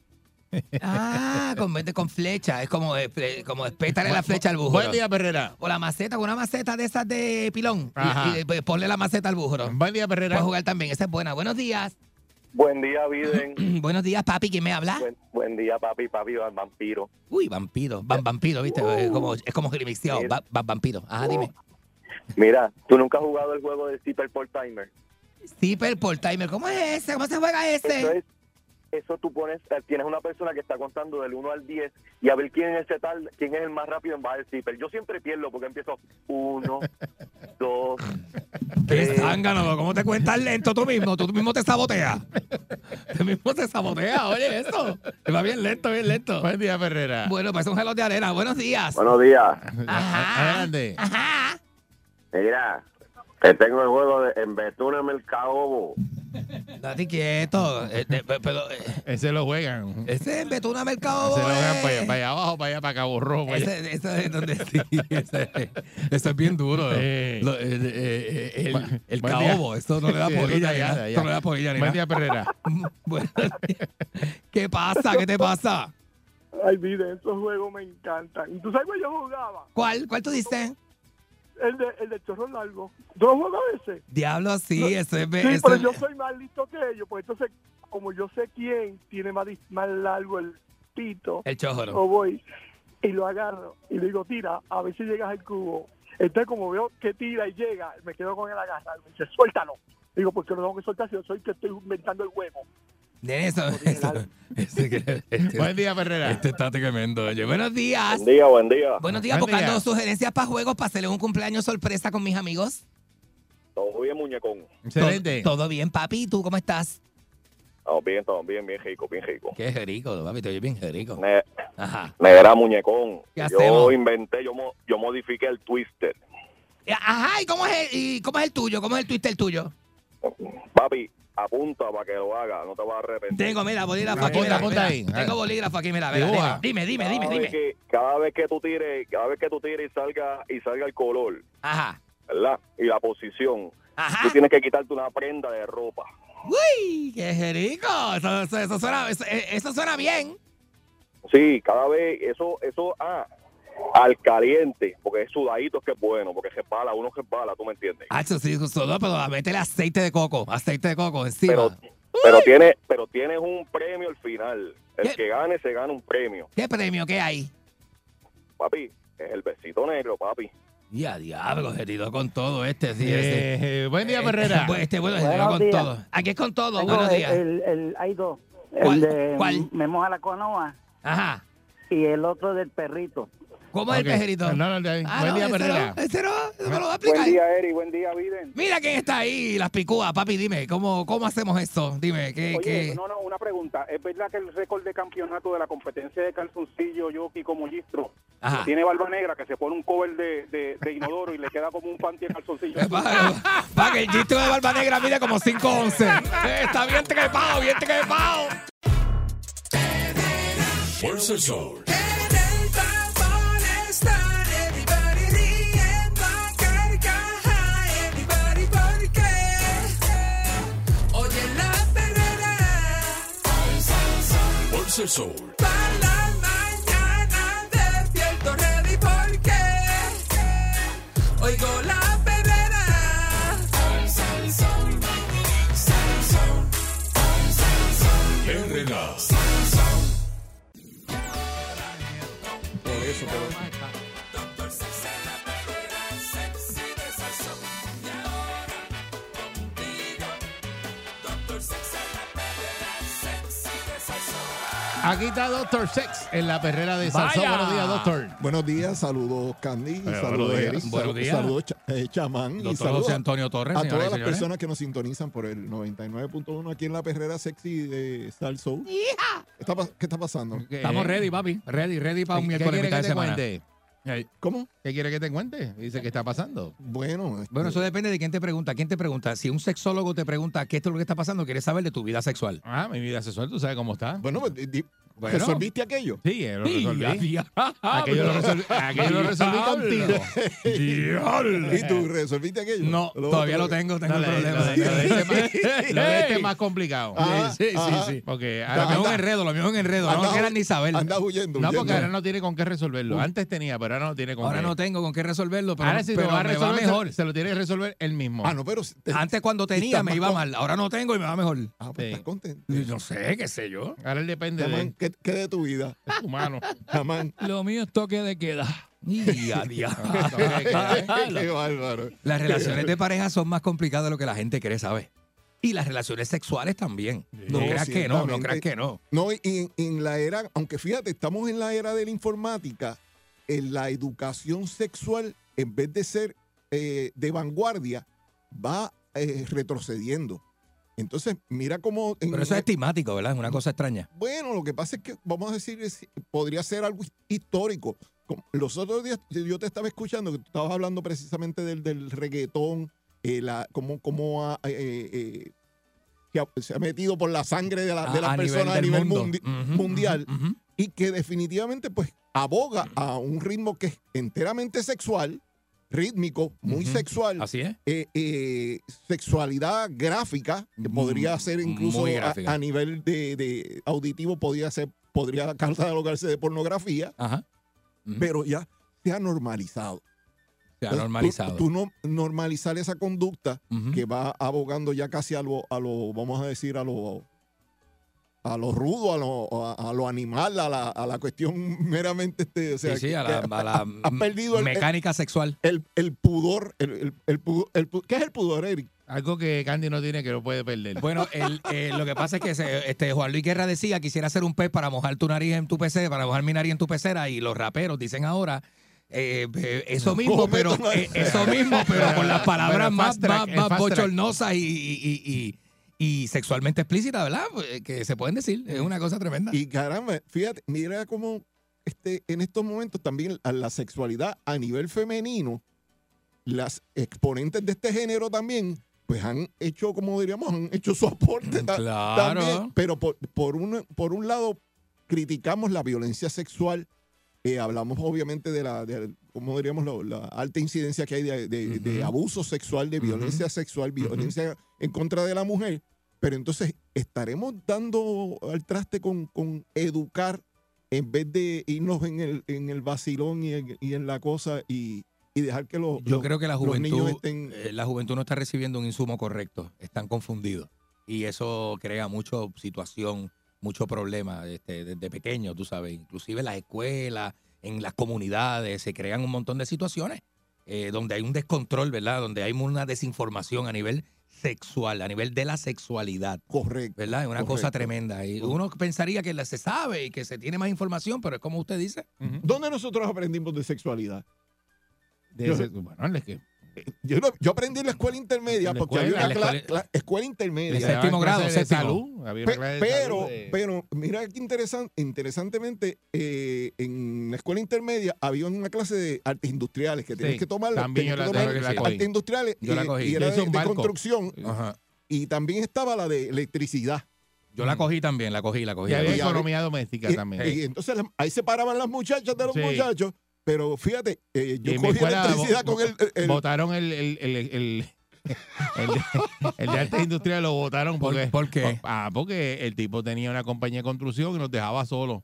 Ah, con, con flecha. Es como, eh, como espétale la flecha al búho. Buen día, Perrera. O la maceta, con una maceta de esas de pilón. Y-. Y, pues, ponle la maceta al búho. Buen día, Perrera. Puedes jugar también. Esa es buena. Buenos días. Buen día, Biden. Buenos días, papi. ¿Quién me habla? buen, buen día, papi, papi, al vampiro. Uy, vampiro. Van vampiro, ¿viste? es como, es como remixeado. Mira. Va- Van vampiro. Ajá, dime. Mira, ¿tú nunca has jugado el juego de Zipper por Timer? Zipper por timer. ¿Cómo es ese? ¿Cómo se juega Eso ese? es, eso tú pones, eh, tienes una persona que está contando del 1 al 10 y a ver quién es ese tal, quién es el más rápido en bajar el zipper. Yo siempre pierdo porque empiezo 1, 2, Qué zángano. ¿Cómo te cuentas lento tú mismo? Tú mismo te saboteas. Tú mismo te saboteas. Oye, eso. Te va bien lento, bien lento. Buen día, Perrera. Bueno, pues un gelón de arena. Buenos días. Buenos días. Ajá. Ajá. Mira, te tengo el juego de en Betuna Mercado. Date quieto. Eh, eh, pero, eh, Ese lo juegan. ese es Betuna Mercado. Ese lo juegan para allá, para allá abajo, para allá, para Cabo Rojo. para. Ese, ese es donde sí, ese, eso es bien duro. Sí. Lo- eh, el el caobo, esto no le da Sí, polilla ni ya, Esto no le da polilla ni Buen día, Perrera. Buenos días. ¿Qué pasa? ¿Qué te pasa? Ay, Biden, esos juegos me encantan. ¿Y tú sabes cuál yo jugaba? ¿Cuál? ¿Cuál tú dices? El de, el de chorro largo. ¿Tú lo juegas ese? Diablo, sí, ese es. Sí, ese- pero yo soy más listo que ellos, pues entonces, como yo sé quién tiene más, más largo el pito, El chójoro. o voy y lo agarro y le digo, tira, a ver si llegas al cubo. Entonces, como veo que tira y llega, me quedo con él agarrado. Me dice, suéltalo. Digo, porque no tengo que soltar si yo soy que estoy inventando el huevo. Ese que- este, Buen día, Perrera. este está tremendo. Oye, buenos días. Buen día, buen día. Buenos días, Buen buscando día. sugerencias para juegos para hacerle un cumpleaños sorpresa con mis amigos. Todo bien, muñecón. Excelente. Todo, todo bien, papi. ¿Y tú cómo estás? Estamos bien, estamos bien, bien rico, bien rico. Qué rico, papi. Te oyes bien rico. Ne- Ajá. negra, muñecón. ¿Qué yo hacemos? inventé, yo, mo- yo modifiqué el twister. Ajá, ¿y cómo es el, y cómo es el tuyo? ¿Cómo es el twister tuyo? Papi, apunta para que lo haga, no te vas a arrepentir. Tengo, mira, bolígrafo aquí. Apunta, mira, apunta mira. ahí. Tengo bolígrafo aquí, mira, mira, dime, dime, dime, dime. Que, cada vez que tú tires, cada vez que tú tires y salga, y salga el color, Ajá, ¿verdad? Y la posición, ajá. tú tienes que quitarte una prenda de ropa. Uy, qué rico. Eso, eso, eso suena, eso, eso suena bien. Sí, cada vez, eso, eso, ah, al caliente, porque es sudadito es que es bueno, porque se pala, uno se pala, tú me entiendes. Ah, eso sí, solo, pero métele aceite de coco, aceite de coco encima. Pero, pero tiene, pero tienes un premio al final. El ¿Qué? que gane se gana un premio. ¿Qué premio qué hay? Papi, es el besito negro, papi. Ya, diablo, herido con todo este, sí, ese. Eh, buen día, Perrera. Este, este, bueno, Buenos herido con días. todo. Aquí es con todo, Tengo buenos el, días. el- el- hay dos. ¿Cuál? El de ¿Cuál? Me moja la conoa Ajá. y el otro del perrito. ¿Cómo es el Ok. pejerito? No, no, no, Ah, buen no, día, Perrera. ese no, no me lo va a Buen explicar. día, Eri. Buen día, Biden. Mira quién está ahí, las picúas, papi, dime, ¿cómo, cómo hacemos esto? Dime, ¿qué, Oye, qué? no, no, una pregunta. ¿Es verdad que el récord de campeonato de la competencia de calzoncillo, yoki como gistro, Ajá. tiene barba negra que se pone un cover de, de, de inodoro y le queda como un panty de calzoncillo? Para que el gistro de barba negra mide como 5'11". Eh, Está bien trepado, bien trepado. Fuerza el sol. El sol. para la mañana despierto ready porque oigo la perrera. Por eso, Aquí está Doctor Sex en la perrera de Salsón. Vaya. Buenos días, Doctor. Buenos días, saludos Candy, Eh, saludos buenos días. Eric, Buenos sal- días. saludos Cha- eh, Chamán y Doctor saludos José a- Antonio Torres, a señoras todas y las señores. personas que nos sintonizan por el 99.1 aquí en la perrera sexy de Salsoul. ¿Qué está, pa- qué está pasando? ¿Qué- Estamos ready, papi. Ready, ready para un ¿Qué miércoles quiere mitad que de te semana. cuente? ¿Cómo? ¿Qué quiere que te cuente? Dice que está pasando. Bueno, este, Bueno, eso depende de quién te pregunta. ¿Quién te pregunta? Si un sexólogo te pregunta qué es lo que está pasando, quieres saber de tu vida sexual. Ah, mi vida sexual, ¿tú sabes cómo está? bueno, pues, di- di- Bueno. ¿resolviste aquello? Sí, eh, lo resolví. Ya, Aquello lo resolví, aquello lo resolví contigo. ¿Y tú resolviste aquello? No, Lo todavía otro- lo tengo, tengo No, el lo de- problema. lo de- lo de este más- lo de este es más complicado. Ah, Sí, sí, ajá. sí. Porque Lo ahora, es un enredo, lo mío es un enredo. No Anda- quieran ni saber. Anda huyendo. no, porque huyendo. ahora no tiene con qué resolverlo. Antes tenía, pero ahora no tiene con Ahora qué. no tengo con qué resolverlo, pero, ahora si pero lo va a me va resolver, se- mejor. Se, lo tiene que resolver él mismo. Ah, no, pero... te- Antes cuando tenía me iba con- mal, ahora no tengo y me va mejor. Ah, pues Sí. estás contento. No sé, qué sé yo. Ahora él depende de ¿qué, qué de tu vida? humano. Lo mío es toque de queda. Y a Qué bárbaro. Las relaciones de pareja son más complicadas de lo que la gente cree, ¿sabes? Y las relaciones sexuales también. No, No, creas que no, no creas que no. No, y en, en la era, aunque fíjate, estamos en la era de la informática, en la educación sexual, en vez de ser eh, de vanguardia, va eh, retrocediendo. Entonces, mira cómo... en- Pero eso es estigmático, ¿verdad? Es una cosa extraña. Bueno, lo que pasa es que, vamos a decir, es- podría ser algo his- histórico. Los otros días yo te estaba escuchando que tú estabas hablando precisamente del, del reggaetón, eh, la, cómo, cómo ha, eh, eh, se ha metido por la sangre de, la- de A- las a nivel personas a nivel mundo. mundi- mundial y que definitivamente pues aboga a un ritmo que es enteramente sexual, rítmico, muy sexual, Así es. eh, eh, sexualidad gráfica, que podría Mm, ser incluso a, nivel de, de auditivo, podría ser, podría catalogarse de pornografía, Ajá. Pero ya se ha normalizado. Se ha Entonces, normalizado. Tú, no normalizar esa conducta que va abogando ya casi a lo, a lo vamos a decir, a lo a lo rudo, a lo, a, a lo animal, a la, a la cuestión meramente, este, o sea, sí, sí, a que la, a la ha- ha perdido el, mecánica sexual. el, el pudor, el, el, el pudor, ¿qué es el pudor, Eric? Algo que Candy no tiene que no puede perder. Bueno, el, eh, lo que pasa es que se- este, Juan Luis Guerra decía quisiera hacer un pez para mojar tu nariz en tu pecera, para mojar mi nariz en tu pecera, y los raperos dicen ahora eh, eh, eso mismo, pero eh, eso mismo, pero con las palabras más, más, más bochornosas y, y, y- y- y sexualmente explícitas, ¿verdad? Pues, Que se pueden decir, es una cosa tremenda. Y caramba, fíjate, mira cómo este, en estos momentos también a la sexualidad a nivel femenino, las exponentes de este género también, pues han hecho, como diríamos, han hecho su aporte Claro. también. Pero por, por, un, por un lado, criticamos la violencia sexual. eh, hablamos obviamente de la, de, como diríamos, la alta incidencia que hay de, de- de Ujú. abuso sexual, de violencia sexual, violencia en contra de la mujer. Pero entonces estaremos dando al traste con, con educar en vez de irnos en el, en el vacilón y en, y en la cosa y, y dejar que los, Yo los- creo que la juventud, estén... eh, la juventud no está recibiendo un insumo correcto, están confundidos. Y eso crea mucha situación, mucho problema este, desde pequeño, tú sabes. Inclusive las escuelas, en las comunidades, se crean un montón de situaciones eh, donde hay un descontrol, ¿verdad? Donde hay una desinformación a nivel sexual, a nivel de la sexualidad. Correcto. ¿Verdad? Es una cosa tremenda. Y uno pensaría que se sabe y que se tiene más información, pero es como usted dice. ¿Dónde nosotros aprendimos de sexualidad? De Yo- ese- bueno, es que Yo, no- yo aprendí en la escuela intermedia la porque escuela, había una la cla- escuela- cla- escuela intermedia. De séptimo grado, de séptimo. salud. Había una Pe- clase de pero, salud de- pero, mira que interesan- interesantemente, eh, en la escuela intermedia había una clase de artes industriales que tenías Sí, que tomar, también yo la- tomar la- la cogí. artes industriales Yo la y- cogí. y era de, construcción Ajá. y también estaba la de electricidad. Yo la cogí también, la cogí, la cogí. Y había economía doméstica Y, también. y entonces ahí se paraban las muchachas de los Sí. muchachos, pero fíjate, eh, yo cogí escuela electricidad con el, el- votaron el, el, el, el, el, el de, el de artes industriales lo votaron ¿Por- porque, por qué? Ah, porque el tipo tenía una compañía de construcción y nos dejaba solos.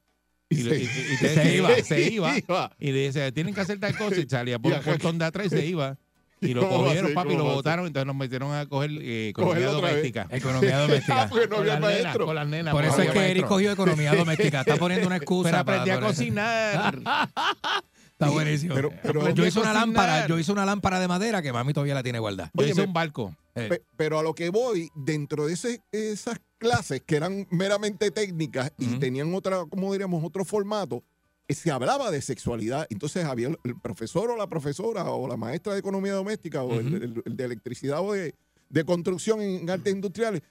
Y, se- y- y- y se iba, se iba. Y le dice, tienen que hacer tal cosa. Y salía por Y un portón de atrás y se iba. Y lo ¿Cómo va a cogieron, papi, y ¿Cómo lo votaron. Entonces nos metieron a coger eh, economía doméstica. Economía Ah, doméstica. porque no Con había las nenas, maestro. con las nenas, Por eso es que Eric cogió economía doméstica. Está poniendo una excusa. Pero para- aprendí a cocinar. Está buenísimo. Pero- pero- yo hice una lámpara, yo hice una lámpara de madera que mami todavía la tiene guardada. Yo Oye, hice un barco. Eh, Pe- pero a lo que voy, dentro de ese- esas clases que eran meramente técnicas y tenían otra, como diríamos, otro formato, eh, se hablaba de sexualidad. Entonces había el, profesor o la profesora o la maestra de economía doméstica o el, el- el de electricidad o de, de construcción en artes industriales,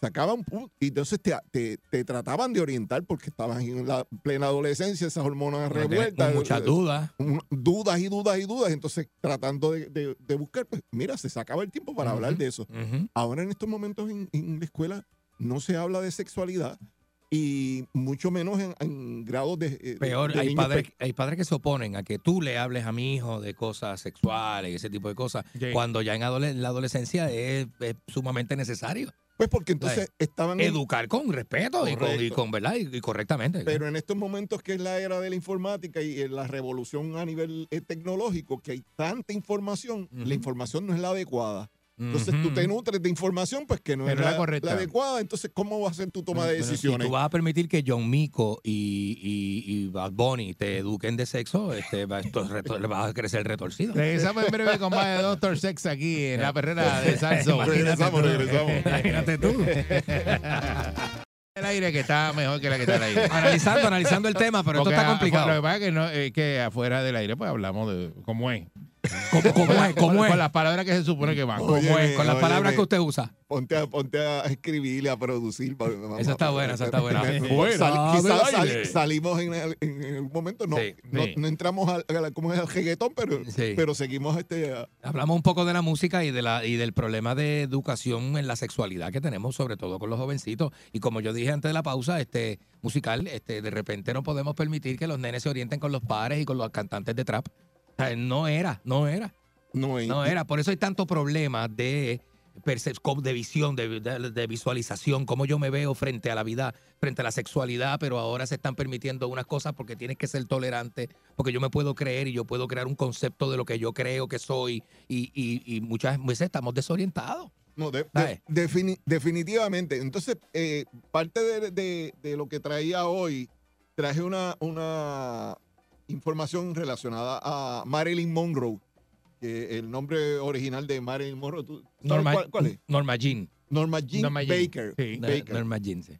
sacaban y entonces te, te- te trataban de orientar porque estabas en la plena adolescencia, esas hormonas revueltas. muchas eh, dudas. dudas y dudas y dudas. Entonces, tratando de, de- de buscar, pues mira, se sacaba el tiempo para hablar de eso. Ahora, en estos momentos en, en la escuela, no se habla de sexualidad y mucho menos en, en grados de. eh, Peor, de hay padres, hay padres que se oponen a que tú le hables a mi hijo de cosas sexuales y ese tipo de cosas, cuando ya en la adolescencia es, es sumamente necesario. Pues porque entonces estaban. Educar con respeto y con, y Correcto. con, ¿verdad? Y, y correctamente. pero en estos momentos que es la era de la informática y eh, la revolución a nivel eh, tecnológico, que hay tanta información, la información no es la adecuada. Entonces tú te nutres de información, pues que no Pero es la la, correcta. la adecuada. Entonces, ¿cómo va a ser tu toma de Pero si decisiones? tú vas a permitir que John Mico y, y, y Bad Bunny te eduquen de sexo, este, le va a crecer retorcido. Regresamos en breve con más de Doctor Sex aquí en la perrera de Salso. Regresamos, regresamos. Imagínate tú. El aire que está mejor que la que está al aire. analizando, analizando el tema, pero Porque esto está a- Lo que complicado. pasa es que, no, es que afuera del aire pues hablamos de cómo es. ¿Cómo, cómo es? ¿Cómo con, es? con las palabras que se supone que van. ¿Cómo Óyeme, es? Con las palabras que usted usa. Ponte a, ponte a escribir y a producir. Esa está buena, esa está buena. Quizás salimos en, el- en el momento, no, Sí, no, sí. no entramos al, a la- ¿cómo es el reggaetón, pero, Sí. pero seguimos este. Hablamos un poco de la música y de la y del problema de educación en la sexualidad que tenemos, sobre todo con los jovencitos. Y como yo dije antes de la pausa, este musical, este, de repente no podemos permitir que los nenes se orienten con los pares y con los cantantes de trap. O sea, no era, no era, no, no era. Por eso hay tanto problema de de visión, de, de- de visualización, cómo yo me veo frente a la vida, frente a la sexualidad, pero ahora se están permitiendo unas cosas porque tienes que ser tolerante, porque yo me puedo creer y yo puedo crear un concepto de lo que yo creo que soy y, y- y muchas veces estamos desorientados. No, definitivamente. Entonces, eh, parte de lo que traía hoy, traje una, una información relacionada a Marilyn Monroe, que el nombre original de Marilyn Monroe, ¿tú Norma, cuál, cuál es? Norma Jean. Norma Jean Norma Jean, Baker. sí. Baker. Norma Jean, sí.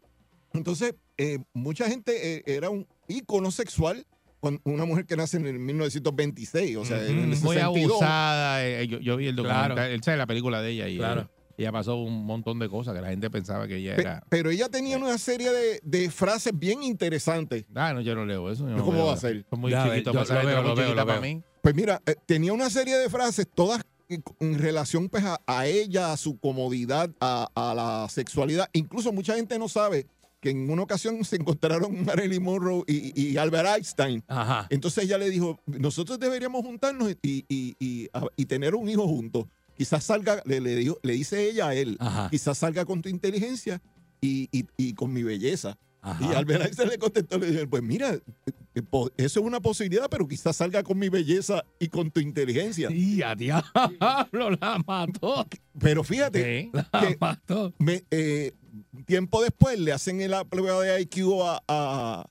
Entonces, eh, mucha gente eh, era un ícono sexual con una mujer que nace en el 1926, o sea, en el Muy 62. abusada. eh, yo, yo vi el documental, Claro. él sabe la película de ella y Claro. Eh, ella pasó un montón de cosas que la gente pensaba que ella Pe- era. pero ella tenía una serie de, de frases bien interesantes. Ah, no, yo no leo eso. yo no ¿Cómo veo va a ser? Son muy chiquitos para mí. Pues mira, eh, tenía una serie de frases, todas eh, en relación pues, a, a ella, a su comodidad, a, a la sexualidad. Incluso mucha gente no sabe que en una ocasión se encontraron Marilyn Monroe y, y Albert Einstein. Ajá. Entonces ella le dijo, nosotros deberíamos juntarnos y, y- y- a- y tener un hijo juntos. Quizás salga, le, le, dijo- le dice ella a él, Ajá. quizás salga con tu inteligencia y, y- y con mi belleza. Ajá. Y Albert Einstein le contestó, le dijo, pues mira, eh, eh, eso es una posibilidad, pero quizás salga con mi belleza y con tu inteligencia. Y a diablo la mató. Pero fíjate, Sí. La que mató. me- eh, tiempo después le hacen la prueba de IQ a, a,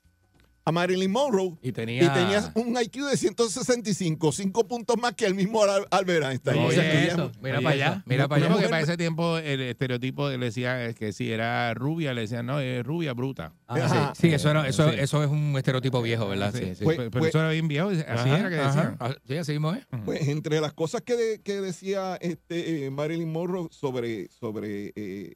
a Marilyn Monroe Y tenía. y tenías un IQ de 165, cinco puntos más que el mismo Al- Albert Einstein. Oye, O sea, que ella- eso. Mira Oye, para allá. Mira para allá. porque para ese tiempo el estereotipo le decía que si era rubia, le decían, no, es rubia bruta. Ah, Ajá. sí, sí, eso, era, eso, Sí. eso es un estereotipo viejo, ¿verdad? Sí, sí. Pues- pero pues- eso era bien viejo, así Ajá, era que decían. Ah, Sí, así mismo es. Pues entre las cosas que, de- que decía este, eh, Marilyn Monroe sobre, sobre eh,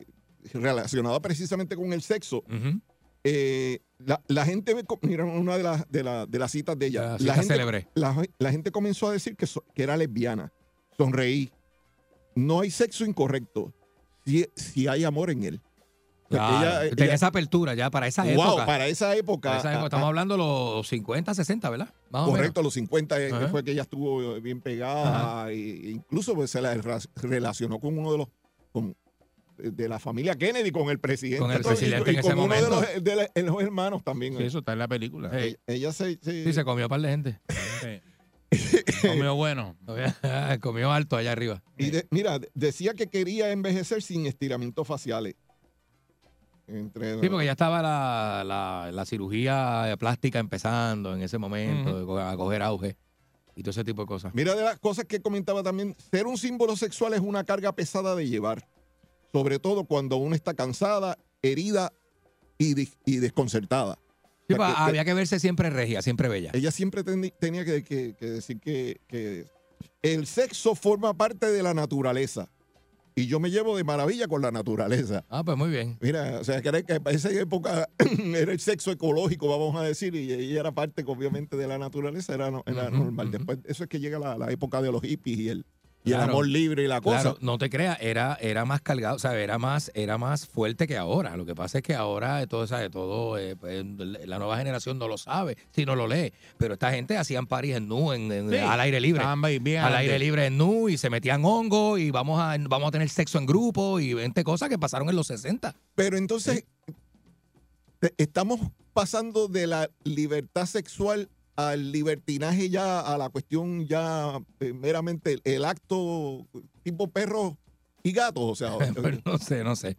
relacionada precisamente con el sexo, Ujú. Eh, la, la gente, mira una de, las de, la- de las citas de ella, La gente, célebre. la, gente comenzó a decir que, so- que era lesbiana, sonreí, no hay sexo incorrecto, si, si hay amor en él. Claro, ella- tenía ella- esa apertura ya para esa wow, época. para esa época, Para esa época, ah, estamos ah, hablando de los 50, 60, ¿verdad? Más Correcto, a los 50 es- Ajá. fue que ella estuvo bien pegada, e- incluso pues, se la relacionó con uno de los con- de la familia Kennedy, con el presidente. Con el y- presidente y, en con ese uno de momento. los, de la- de los hermanos también. Sí, eso está en la película. menos. Ella, se, se- Sí, se comió un par de gente. Comió bueno. comió alto allá arriba. y de- mira, de- decía que quería envejecer sin estiramientos faciales. Entre, Sí, porque ya estaba la, la, la cirugía plástica empezando en ese momento, a coger auge y todo ese tipo de cosas. Mira de las cosas que comentaba también, ser un símbolo sexual es una carga pesada de llevar, sobre todo cuando uno está cansada, herida y, y desconcertada. Sí, O sea, que- que- había que verse siempre regia, siempre bella. ella siempre teni- tenía que, decir que, el sexo forma parte de la naturaleza. Y yo me llevo de maravilla con la naturaleza. Ah, pues muy bien. Mira, o sea, que, era- que para esa época era el sexo ecológico, vamos a decir, y ella era parte, obviamente, de la naturaleza, era, normal. Después, eso es que llega la, la época de los hippies y el, y el amor libre y la cosa. Claro, no te creas, era, era más cargado, o sea, era más, era más fuerte que ahora. Lo que pasa es que ahora todo, ¿sabes? todo eh, pues, la nueva generación no lo sabe, si no lo lee. Pero esta gente hacían paris en nu, en, en- Sí. al aire libre. Bien- bien al aire libre en nu y se metían hongo y vamos a, vamos a tener sexo en grupo y 20 cosas que pasaron en los 60. Pero entonces, te- estamos pasando de la libertad sexual al libertinaje ya, a la cuestión ya eh, meramente el, el acto tipo perro y gato. O sea, Pero no sé, no sé.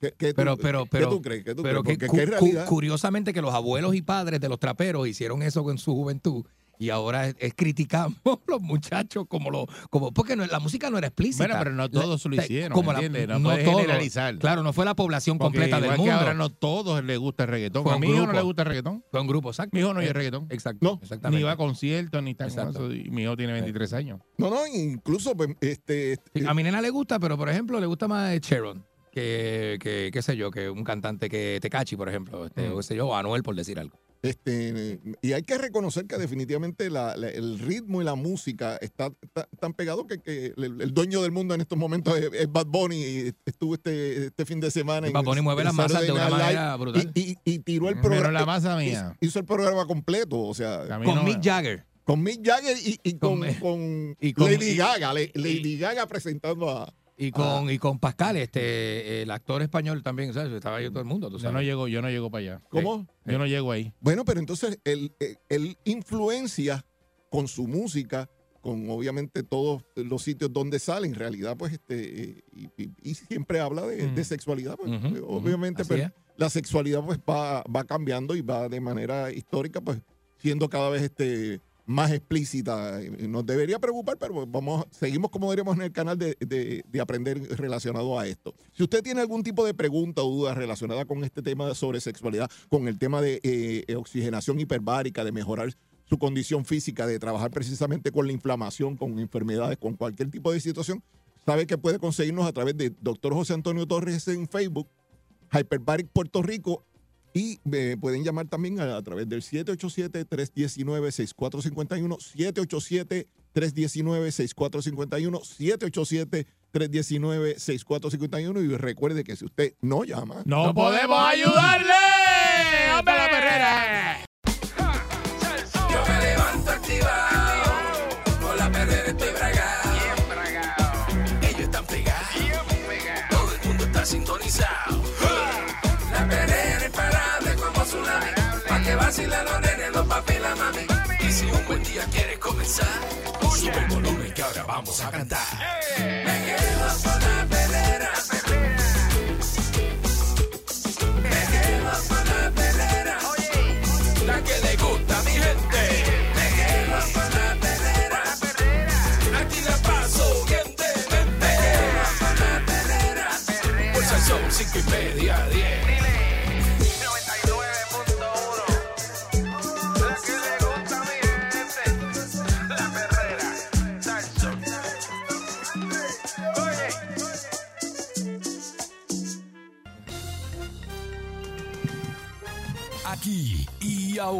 ¿qué, qué tú- Pero, pero, qué pero, tú crees? ¿Qué tú pero crees? curiosamente que los abuelos y padres de los traperos hicieron eso en su juventud y ahora es, es criticamos los muchachos como lo como porque no, la música no era explícita. Bueno, pero no La- todos lo hicieron, como la- ¿entiendes? No puedes todos. generalizar. Claro, no fue la población Porque completa del igual mundo. que ahora no todos les gusta el reggaetón. Fue A mi hijo no le gusta el reggaetón. Fue un grupo, exacto. Mi hijo no oye Eh, reggaetón. Exacto. No. exactamente. Ni va a conciertos, ni con. Y mi hijo tiene 23 años. No, no, incluso pues, este, Sí, a mi nena le gusta, pero por ejemplo le gusta más Sharon que, que qué sé yo, que un cantante que Tecachi, por ejemplo, este, Mm. o qué sé yo, o Anuel por decir algo. Este, y hay que reconocer que definitivamente la- la- el ritmo y la música está, está- tan pegado que, que el, el dueño del mundo en estos momentos es, es Bad Bunny y estuvo este, este fin de semana. Y Bad Bunny mueve las masas de una manera Live brutal. Y, y- y tiró el programa. la masa mía. Hizo, hizo el programa completo, o sea, Con no Mick me- Jagger. con Mick Jagger y, y con, Con- con y con- Lady y- Gaga. Lady Gaga presentando a. Y con, y con Pascal, este, el actor español también, ¿sabes? Estaba ahí todo el mundo, tú Yo no llego, yo no llego para allá. ¿Cómo? Yo no llego ahí. Bueno, pero entonces él, él- él influencia con su música, con obviamente todos los sitios donde sale, en realidad, pues, este, eh, y, y- y siempre habla de, Mm. de sexualidad, pues, eh, obviamente, pero es. la sexualidad pues va, va cambiando y va de manera histórica, pues, siendo cada vez este más explícita. Nos debería preocupar, pero vamos, seguimos como diríamos en el canal de, de- de aprender relacionado a esto. Si usted tiene algún tipo de pregunta o duda relacionada con este tema sobre sexualidad, con el tema de eh, oxigenación hiperbárica, de mejorar su condición física, de trabajar precisamente con la inflamación, con enfermedades, con cualquier tipo de situación, sabe que puede conseguirnos a través de Dr. José Antonio Torres en Facebook, Hyperbaric Puerto Rico y me pueden llamar también a, a través del 787-319-6451, 787-319-6451, 787-319-6451 y recuerde que si usted no llama, ¡No, podemos ayudarle! ¡Hombre, la perrera! Yo me levanto activado, con la perrera estoy bragado. Ellos están pegados, todo el mundo está sintonizado. vacila los nenes, los papi, la mami. Y si un buen día quieres comenzar, sube el volumen que ahora vamos a cantar. Me quedo con la pelera. Me quedo con la pelera. Oye. La que le gusta a mi gente. Me quedo con la pelera. Aquí la paso bien de mente. Me quedo con la pelera. Pues son cinco y media, diez.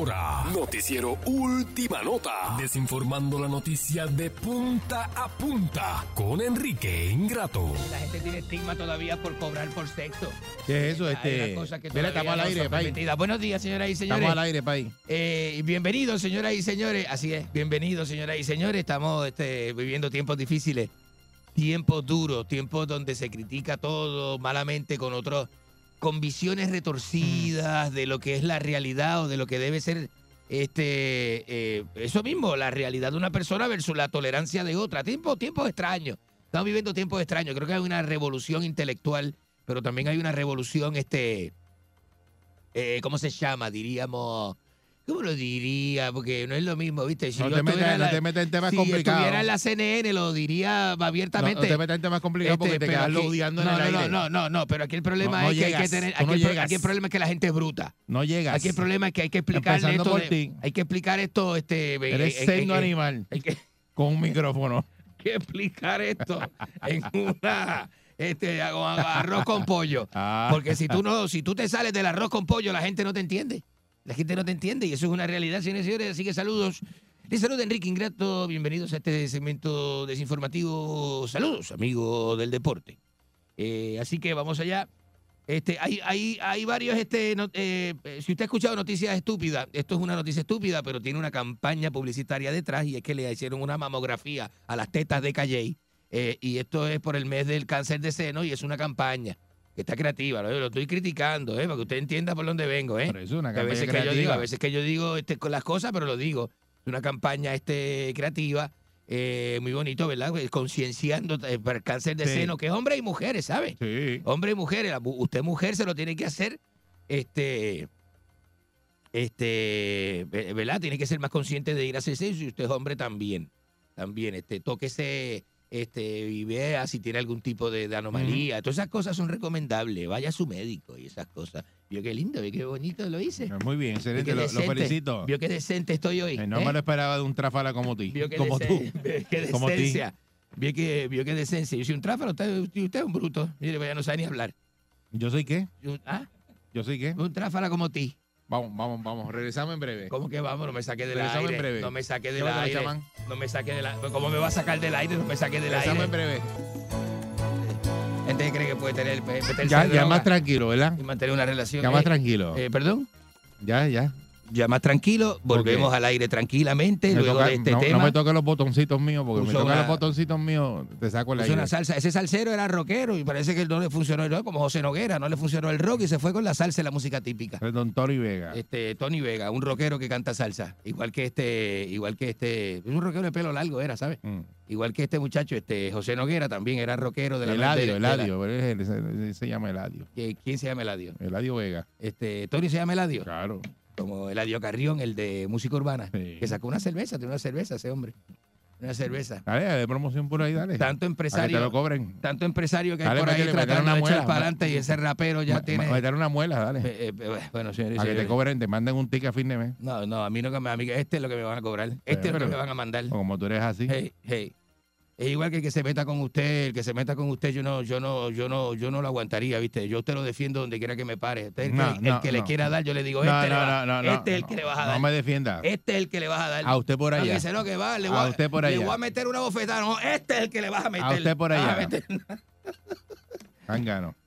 Noticiero Última Nota. Desinformando la noticia de punta a punta con Enrique Ingrato. La gente tiene estigma todavía por cobrar por sexo. ¿Qué es eso? Este, que todavía estamos al no aire, país. Buenos días, señoras y señores. Estamos al aire, país. Eh, bienvenidos, señoras y señores. Así es, bienvenidos, señoras y señores. Estamos este, viviendo tiempos difíciles, tiempos duros, tiempos donde se critica todo malamente con otros, con visiones retorcidas de lo que es la realidad o de lo que debe ser este eh, eso mismo, la realidad de una persona versus la tolerancia de otra. Tiempos, tiempos extraños. Estamos viviendo tiempos extraños. Creo que hay una revolución intelectual, pero también hay una revolución, este, eh, ¿cómo se llama? Diríamos, ¿cómo lo diría? Porque no es lo mismo, ¿viste? Si No yo te metas- no te metas en temas si complicados. estuviera en la CNN lo diría abiertamente. no te metas en temas complicados porque Este, te quedas aquí- odiando en no, el no, aire. No, no, no, no, pero aquí el problema es que hay que tener, aquí, el, pro- llegas. aquí el problema es que la gente es bruta. No llegas. Aquí el problema es que hay que explicarle esto. de- hay que explicar esto, este, Eres en- en- sendo en- animal Hay que, con un micrófono. que explicar esto en una este arroz con pollo. Ah. Porque si tú no, si tú te sales del arroz con pollo, la gente no te entiende. La gente no te entiende y eso es una realidad, señores y señores. Así que saludos. Les saluda Enrique Ingrato. Bienvenidos a este segmento desinformativo. Saludos, amigo del deporte. Eh, así que vamos allá. Este, hay, hay, hay varios, este, eh, si usted ha escuchado noticias estúpidas, esto es una noticia estúpida, pero tiene una campaña publicitaria detrás y es que le hicieron una mamografía a las tetas de Calle. eh, y esto es por el mes del cáncer de seno y es una campaña está creativa. Lo, lo estoy criticando, eh, para que usted entienda por dónde vengo. Eh. Por eso, una a veces campaña que yo digo, creativa. a veces que yo digo este, con las cosas, pero lo digo. Es una campaña este, creativa, eh, muy bonito, ¿verdad? Pues, Concienciando eh, para el cáncer de Sí. seno, que es hombres y mujeres, ¿sabe? Sí. Hombre y mujeres, la usted mujer se lo tiene que hacer, este, este, ve- ¿verdad? Tiene que ser más consciente de ir a hacerse eso y usted es hombre también, también, este, tóquese, este, y vea si tiene algún tipo de, de anomalía. Todas esas cosas son recomendables. Vaya a su médico y esas cosas. Vio qué lindo, vio qué bonito lo hice. Muy bien, excelente. Qué Lo, felicito. Vio qué decente estoy hoy. Eh, No ¿eh? me lo esperaba de un tráfala como ti. Vio qué Como tú. vio qué Como decencia. Vio que, vio qué decencia. Yo soy un tráfalo, usted, usted es un bruto. Mire, vaya, no sabe ni hablar. ¿Yo soy qué? Yo- ¿Ah? ¿Yo soy qué? Un tráfala como ti. Vamos, vamos, vamos. Regresamos en breve. ¿Cómo que vamos? No me saque del Regresamos en aire. breve. No me saque del aire. chamán. No me saque del aire. ¿Cómo me va a sacar del aire? No me saque del Regresamos en aire. breve. Gente cree que puede tener meterse Ya, en ya droga más tranquilo, ¿verdad? y mantener una relación. Ya más Eh, tranquilo. eh, Perdón. Ya, ya. Ya más tranquilo. Volvemos al aire tranquilamente. Me luego toca- de este no, no tema. me toques los botoncitos míos, porque me tocan una- los botoncitos míos, te saco el aire. una salsa. Ese salsero era rockero y parece que no le funcionó el rock, como José Noguera, no le funcionó el rock y se fue con la salsa y la música típica. Es Don Tony Vega. Este, Tony Vega, un rockero que canta salsa. Igual que este, igual que este, es un rockero de pelo largo era, ¿sabes? Mm. Igual que este muchacho, este José Noguera también era rockero de la Eladio, Eladio. se llama Eladio. ¿Quién se llama Eladio? Eladio Vega. Este, Tony se llama Eladio. Claro. Como Eladio Carrión, el de música urbana, Sí. que sacó una cerveza, tiene una cerveza ese hombre. Una cerveza. Dale, de promoción por ahí, dale. Tanto Para que te empresario, lo cobren. tanto empresario que hay Dale, por ahí tratando una de echar para adelante y ese rapero ya Ma- tiene. ma- Meter una muela, dale. Eh, eh, eh, bueno, señores Para que te cobren, te manden un ticket a fin de mes. No, no, a mí no que me, a mí este es lo que me van a cobrar. Este es lo que pero- me van a mandar. O como tú eres así. Hey, hey. Es igual que el que se meta con usted, el que se meta con usted, yo no, yo no, yo no, yo no lo aguantaría, ¿viste? Yo usted lo defiendo donde quiera que me pare. Usted, el, No, que, el no, le no. quiera dar, yo le digo, No, este, le no, va- no, no, este es el no. que le vas a No dar. me defienda. Este es el que le vas a dar. A usted por No, allá. dice, no, que va, le A voy a, usted por le allá. voy a meter una bofetada. No, este es el que le vas a meter. usted por Vas a allá.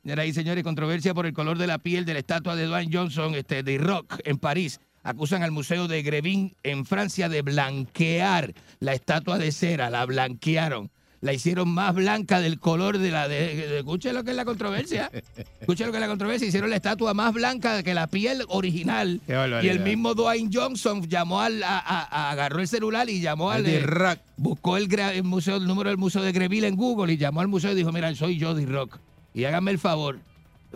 Señoras y señores, controversia por el color de la piel de la estatua de Dwayne Johnson este, de Rock en París. Acusan al Museo de Grevin en Francia de blanquear la estatua de cera. La blanquearon. La hicieron más blanca del color de la de. escuche lo que es la controversia. Escuche lo que es la controversia. Hicieron la estatua más blanca que la piel original. Y el mismo Dwayne Johnson llamó al. a- a- a- agarró el celular y llamó al. eh, rock. buscó el, museo, el número del Museo de Greville en Google y llamó al museo y dijo, mira, soy yo de rock. Y háganme el favor,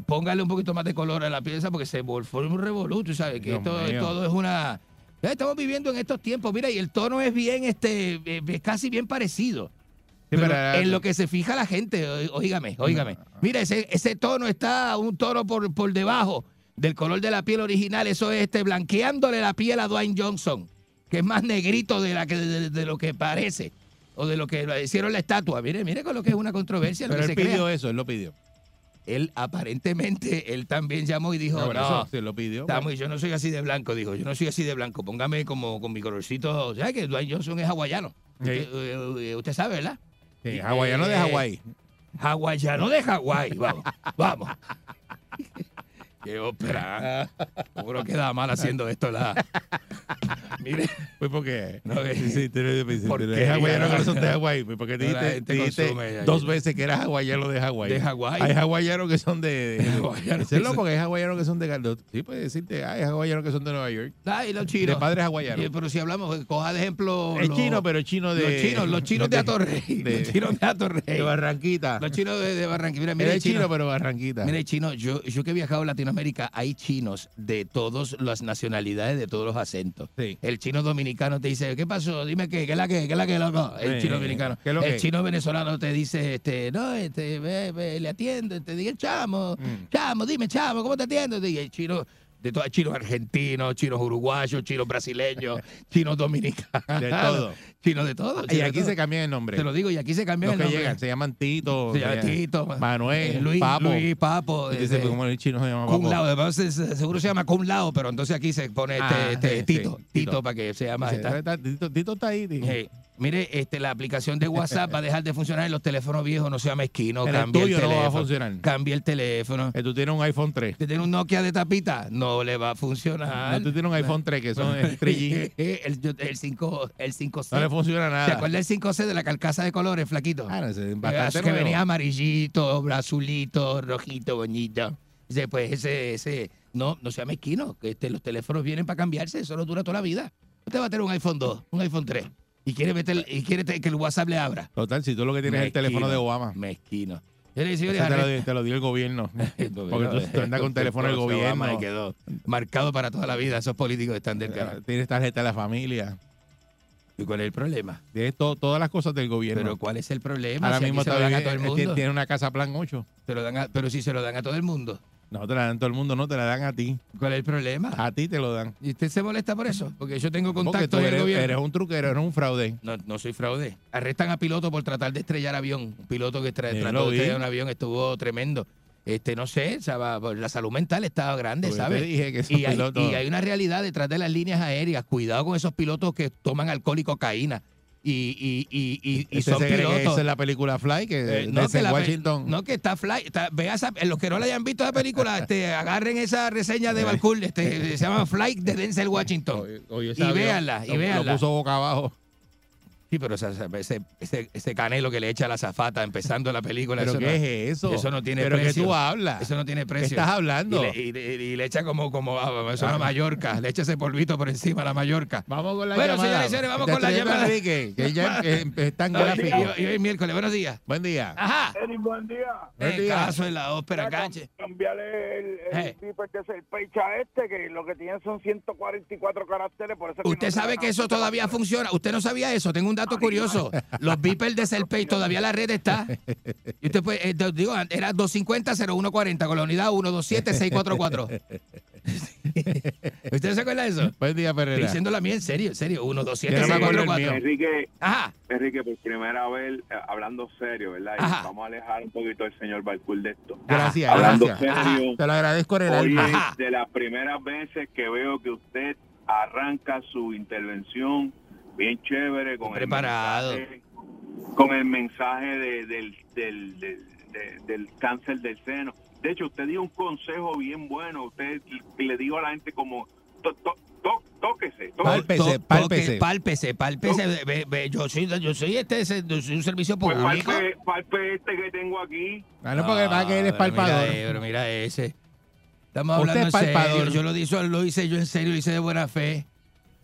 póngale un poquito más de color a la pieza porque se vol- fue un revoluto, ¿sabes? Que Dios esto, mío. todo es una... Ya estamos viviendo en estos tiempos, mira, y el tono es bien, este, eh, es casi bien parecido. Pero pero ahora- en lo que se fija la gente, oígame, oígame. Mira, ese, ese tono está un tono por, por debajo del color de la piel original. Eso es este, blanqueándole la piel a Dwayne Johnson, que es más negrito de, la que, de, de lo que parece. O de lo que hicieron la estatua. Mire, mire con lo que es una controversia. Lo Pero que él se pidió crea. eso, él lo pidió. Él aparentemente, él también llamó y dijo, No, sí, lo pidió. está muy- yo no soy así de blanco, dijo, yo no soy así de blanco, póngame como con mi colorcito, ¿sabes que Dwayne Johnson es hawaiano? Sí. Usted, eh, eh, usted sabe, ¿verdad? Sí, hawaiano de Eh, Hawái. Hawaiano de Hawái, vamos, vamos. Qué ópera. Seguro queda mal haciendo esto, la. Mire, Pues porque. No, eh, sí, hawaiano que no son de Hawái. Pues porque la dijiste, dijiste dos veces que eras hawaiano de Hawái. De Hawái. Hay hawaianos que son de. es que loco, porque hay hawaianos que son de. Sí, puedes decirte, hay hawaianos que son de Nueva York. ay, los chinos. De padres hawaianos. Pero si hablamos, coja de ejemplo. Es chino, pero chino de. Los chinos, los chinos de Atorrey. de- Los chinos de Atorrey. De Barranquita. Los chinos de, Barranquilla. Mira, mira, chino, pero Barranquita. Mira, chino, yo, yo que he viajado a Latinoamérica, hay chinos de todas las nacionalidades, de todos los acentos. Sí. El chino dominicano te dice, ¿qué pasó? Dime qué, ¿qué es la que, qué es la que, loco? El Eh, chino dominicano. ¿qué es lo el que? chino venezolano te dice, este, no, este, ve, ve, le atiende, te diga, chamo, Mm. chamo, dime, chamo, ¿cómo te atiendo? Y el chino, de todo, chinos argentinos, chinos uruguayos, chinos brasileños, chinos dominicanos. De todo. Chinos de todo. Y chinos de aquí todo. se cambian el nombre. Te lo digo, y aquí se cambió Los el que nombre. llegan se llaman Tito, Se se- Tito, Manuel, eh, Luis, Papo. Luis, Papo. Y dice, ¿cómo el chino se llama Cum Papo? Lao, además se- se- seguro se llama Cum Lao, pero entonces aquí se pone este, Ah, este sí, Tito, sí, Tito, Tito. para que se llama. Dice, esta- "Está- Tito, Tito está ahí. Tito". Eh, mire, este, la aplicación de WhatsApp va a dejar de funcionar en los teléfonos viejos, no sea mezquino, el cambie el tuyo no va a teléfono. funcionar. Cambie el teléfono. Que tú tienes un iPhone 3. Usted tiene un Nokia de tapita, no le va a funcionar. No, tú tienes un iPhone 3 que son el 3G. el, el 5, el 5C. No le funciona ¿Se nada. acuerda del 5C de la carcasa de colores, flaquito? Ah, no, ese es Eh, bastante que nuevo. venía amarillito, azulito, rojito, bonito. Dice, pues ese, ese, no, no sea mezquino, que este, los teléfonos vienen para cambiarse, eso no dura toda la vida. Usted va a tener un iPhone 2, un iPhone 3, y quiere meter, y quiere que el WhatsApp le abra. Total, si tú lo que tienes es el teléfono de Obama. Mezquino. Te, lo, "Arre- dio- te lo dio el gobierno. Porque tú, andas con teléfono del Obama gobierno. y quedó marcado para toda la vida. Esos políticos están del canal. Tienes tarjeta de la familia. ¿Y cuál es el problema? Tienes to- todas las cosas del gobierno. Pero ¿cuál es el problema? Ahora Si mismo se lo dan a todo el eh, mundo. tiene una casa plan 8. Se lo dan a- pero si se lo dan a todo el mundo. No te la dan todo el mundo, no te la dan a ti. ¿Cuál es el problema? A ti te lo dan. ¿Y usted se molesta por eso? Porque yo tengo Porque contacto tú en el eres, gobierno. eres un truquero, eres un fraude. No, no soy fraude. Arrestan a piloto por tratar de estrellar avión. Un piloto que tra- trató de estrellar un avión estuvo tremendo. Este, no sé, o sea, la salud mental estaba grande, Porque ¿sabes? te dije que y, hay, pilotos- y hay una realidad detrás de las líneas aéreas. Cuidado con esos pilotos que toman alcohol y cocaína. Y, y, y, y, y Este son pilotos. esa es la película Fly, que Eh, no, que la Washington. no, que está fly. Está, vea esa- los que no la hayan visto la película, este, agarren esa reseña de Balcool, este, se llama Flight de Denzel Washington. Oye, y véanla, y véanla. Lo puso boca abajo. Sí, pero ese, ese, ese canelo que le echa a la zafata empezando la película. ¿Pero eso qué no, es eso? Eso no tiene ¿Pero qué precio. tú hablas? Eso no tiene precio. ¿Qué estás hablando? Y le, y le- y le echa como, como ah, eso es una Mallorca. Le echa ese polvito por encima a la Mallorca. Vamos con la Bueno, llamada. señores y señores, vamos con la a llamada. Enrique, que ya eh, está en No, gráfico. y, hoy es miércoles, buenos días. Buen día. Ajá. Eric, buen día. Buen El día. caso en la ópera, canche. Cambiarle el, el Eh. zipper de ese pecha este, que lo que tiene son 144 caracteres, por eso que Usted no sabe que a- eso todavía funciona. Usted no sabía eso. Tengo un dato curioso. Los beepers de Selpay todavía la red está. Y usted puede, eh, digo, era 250-0140 con la unidad 127-644. ¿Usted se acuerda de eso? Buen día, Estoy Perrera. diciendo la mía en serio, en serio. Yo no me acuerdo el 127-644. mío. Enrique, Ajá. Enrique, por primera vez, eh, hablando serio, ¿verdad? Y vamos a alejar un poquito al señor Balcour de esto. Gracias, Hablando gracias. serio, Te lo agradezco en el hoy alma. De las primeras veces que veo que usted arranca su intervención bien chévere con Preparado. el mensaje, con el mensaje de- del, del, del, de- del cáncer del seno. De hecho, usted dio un consejo bien bueno. Usted le dijo a la gente como to, to, to- tóquese, tóquese. Pálpese, pálpese. toque, Pálpese, pálpese. Ve- ve, Yo soy, yo soy este, ese- yo soy un servicio Pues público. palpe, palpe este que tengo aquí. Ah, no, porque va que él es pero mira, palpador. eh, Pero mira ese. Estamos hablando es en palpador. serio. Yo lo hice, lo hice yo en serio, lo hice de buena fe.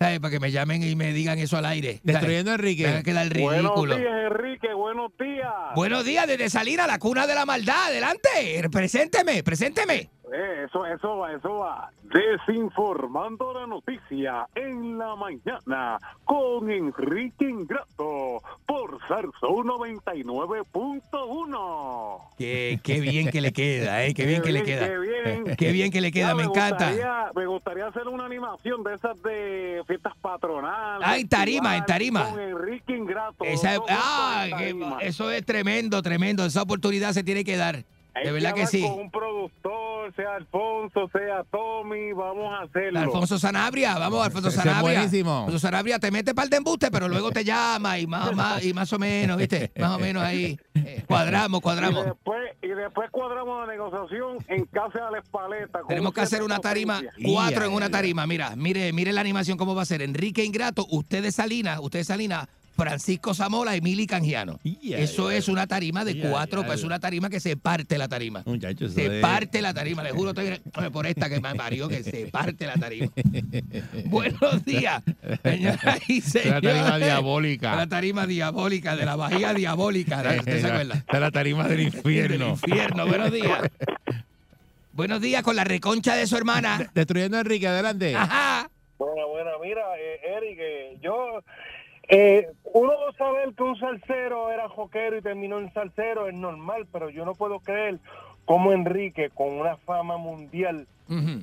¿Sabes? Para que me llamen y me digan eso al aire. ¿sabes? Destruyendo a Me hagan Enrique. quedar Buenos días, Enrique, buenos días. Buenos días, desde salir a la cuna de la maldad. Adelante, presénteme, presénteme. Eh, eso, eso, eso va. Desinformando la noticia en la mañana con Enrique Ingrato por Sarso 99.1. Qué, qué bien que le queda, ¿eh? Qué bien que le queda. Qué bien. Qué bien que le queda, Ya, me encanta. gustaría- me gustaría hacer una animación de esas de fiestas patronales. En tarima, en tarima. Con Enrique Ingrato. Esa- ah, tarima. eso es tremendo, tremendo. Esa oportunidad se tiene que dar. Hay De verdad que sí. Con un productor, sea Alfonso, sea Tommy, vamos a hacerlo. Alfonso Sanabria, vamos, Alfonso Sanabria. buenísimo. Alfonso Sanabria te mete par de embuste, pero luego te llama y más, más, y más o menos, ¿viste? Más o menos ahí eh, cuadramos, Y cuadramos. después, y después cuadramos la negociación en casa de la espaleta. Tenemos que hacer una tarima, cuatro en una tarima. Mira, mire, mire la animación cómo va a ser. Enrique Ingrato, usted de Salinas, usted de Salinas, Francisco Zamola y Mili Canjiano. Eso es una tarima de ya, cuatro, ya, pues una tarima que se parte la tarima. Muchachos, Se es- parte la tarima, le juro estoy- por esta que me parió, que se parte la tarima. Buenos días, señoras y Una señores. tarima diabólica. La tarima diabólica, de la bahía diabólica. ¿Usted se acuerda? La tarima del Del infierno. infierno, buenos días. Buenos días con la reconcha de su hermana. Destruyendo a Enrique, adelante. Ajá. Bueno, bueno, mira, eh, Eric, eh, yo, eh, uno saber que un salsero era joquero y terminó en salsero es normal, pero yo no puedo creer cómo Enrique, con una fama mundial,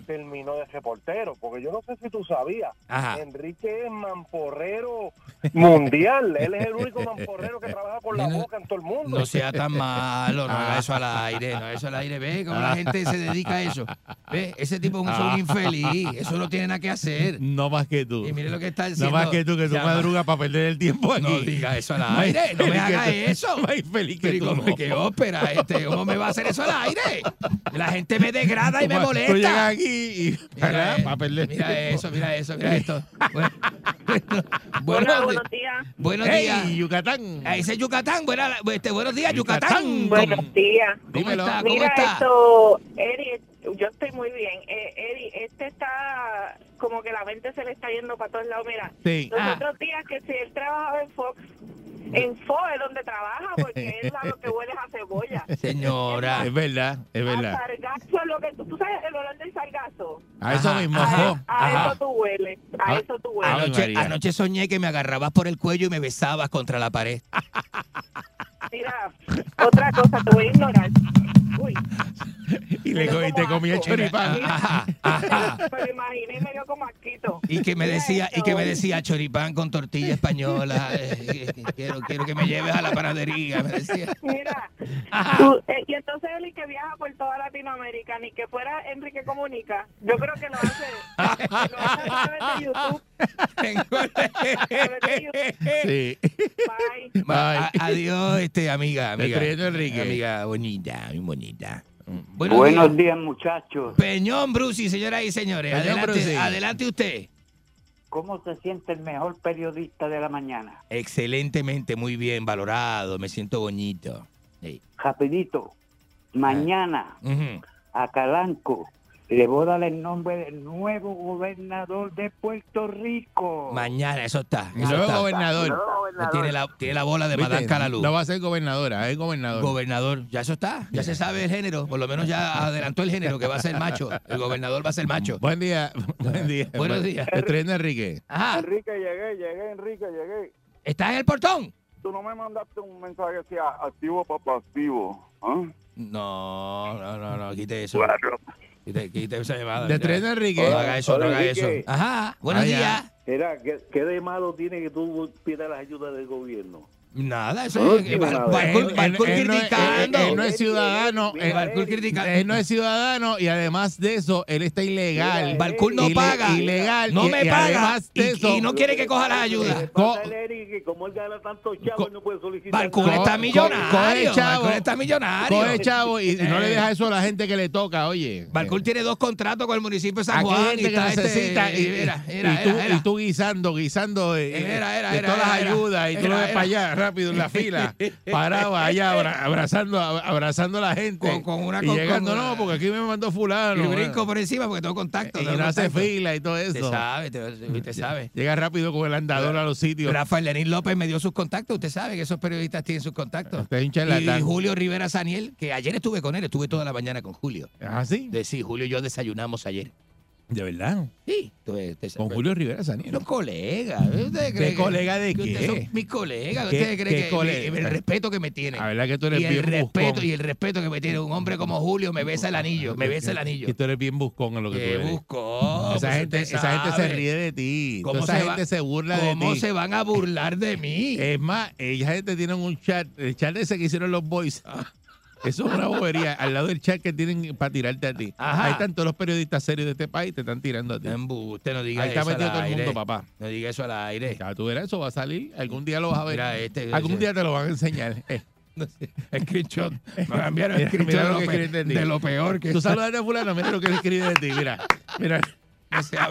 Terminó de reportero, porque yo no sé si tú sabías, Ajá. Enrique es mamporrero mundial, él es el único mamporrero que trabaja con la No, boca en todo el mundo. No sea tan malo, no haga eso al aire, no haga eso al aire. Ve cómo la gente se dedica a eso. Ve, ese tipo es un, infeliz, eso no tiene nada que hacer. No más que tú. Y mire lo que está No diciendo. más que tú, que tú madrugas para perder el tiempo aquí. No diga eso al aire, no me haga eso. Más infeliz que Pero ¿y tú. cómo- qué ópera, este, ¿cómo me va a hacer eso al aire? La gente me degrada y me molesta. Llegas aquí y Mira, eh, para perder. mira eso, mira eso, mira esto. Bueno, bueno, Hola, buenos, días. buenos Hey, días. Yucatán. Ahí dice Yucatán. Buena- este, buenos días, Yucatán. Yucatán. Buenos ¿Cómo, días. cómo Dímelo. está? ¿Cómo Mira está? esto, Eri, yo estoy muy bien. Eh, Eri, este está como que la mente se le está yendo para todos lados. Mira, Sí. los Ah. otros días que si él trabajaba en Fox, en Fox es donde trabaja porque es a lo que huele a cebolla. Señora. Es verdad, es A verdad. sargazo es lo que tú, tú sabes el olor del sargazo. A eso Ajá, mismo. oh. A Ajá. eso tú hueles, a Ah, eso tú hueles. Anoche soñé que me agarrabas por el cuello y me besabas contra la pared. Mira, otra cosa, te voy a ignorar. Uy, Y, le, y te comí el choripán. Ajá, ajá. me lo imaginé y me dio como asquito. Y que me decía, y que me decía choripán con tortilla española. eh, quiero, quiero que me lleves a la panadería, me decía. Mira, tú- eh, y entonces él que viaja por toda Latinoamérica, ni que fuera Enrique Comunica, yo creo que lo hace, lo hace a través de YouTube. Sí. Bye. Adiós, este, amiga, amiga. Enrique. Amiga bonita, muy bonita. Buenos días, muchachos. Peñón Brusi, señoras y señores. Peñón Adelante, Brusi. adelante usted. ¿Cómo se siente el mejor periodista de la mañana? Excelentemente, muy bien, valorado. Me siento bonito. Sí. Rapidito. Mañana Ujú. a Calanco le voy a dar el nombre del nuevo gobernador de Puerto Rico. Mañana, eso está. El Eso nuevo está. gobernador. Tiene la, tiene la bola de. Madame Calalú. No va a ser gobernadora, es gobernador. Gobernador, ya eso está, ya se sabe el género, por lo menos ya adelantó el género que va a ser macho, el gobernador va a ser macho. Buen día, buen día. Buenos días. Destruyendo a Enrique. Ajá, Enrique, llegué, llegué, Enrique, llegué. ¿estás en el portón? Tú no me mandaste un mensaje que decía activo para pasivo. ¿ah? No, no, no, no, quite eso. Quite, quite esa llamada. Destruyendo a Enrique. No haga eso, no haga eso. Ajá, buenos días. Era, ¿qué, ¿qué de malo tiene que tú pidas la ayuda del gobierno? Nada, eso No, es no criticando. él- no es ciudadano. Mira, él- Barcul criticando. Él no es ciudadano y además de eso, él está ilegal. Barcul no Ile- paga. Ilegal. No me paga. Y, no quiere que coja las ayudas. Que como él gana tanto chavo, no puede solicitar está millonario. está millonario. Coge chavo y, no le Eh. deja eso a la gente que le toca, oye. Barcul tiene dos contratos con el municipio de San Juan. y necesita y, tú, guisando, guisando de, Era, era, de era, todas las ayudas y tú lo ves para allá rápido en la fila, parado allá abra- abrazando, abrazando a la gente. Con- con una- y con- llegando, con- no, porque aquí me mandó fulano. Y brinco por encima porque tengo contacto. Y tengo no hace fila y todo eso. Usted sabe, usted, usted sabe. Llega rápido con el andador a los sitios. Rafael Lenín López me dio sus contactos. Usted sabe que esos periodistas tienen sus contactos. Usted Y, Julio Rivera Saniel, que ayer estuve con él, estuve toda la mañana con Julio. ¿Ah, sí? De, sí, Julio y yo desayunamos ayer. ¿De verdad? Sí. Usted Con Julio Rivera Saniel. Los colegas. ¿Usted cree ¿Qué colega de que ustedes qué? son mis colegas. ¿Qué- ¿Usted cree qué que colega? el, el respeto que me tienen? La verdad que tú eres y el bien respeto buscón. y el respeto que me tiene un hombre como Julio me besa el anillo, me besa el anillo. Que tú eres bien buscón en lo que tú eres. buscón, Esa, pues gente, esa gente se ríe de ti. ¿Cómo esa se gente va- se burla de ti. ¿Cómo se van a burlar de mí? Es más, ella gente tienen un chat, el chat ese que hicieron los boys. Ah. Eso es una bobería. Al lado del chat que tienen para tirarte a ti. Ajá. Ahí están todos los periodistas serios de este país te están tirando a ti. Usted no diga Ahí está eso metido al todo el aire. mundo, papá. No diga eso al aire. Ya tú verás, eso va a salir. Algún día lo vas a ver. Mira, este- Algún día te lo van a enseñar. Eh, No sé, screenshot. Me cambiaron Mira, screenshot mira de, lo de lo peor que Tú está. saludas a fulano, mira lo que escribe de ti. Mira, mira. No sea,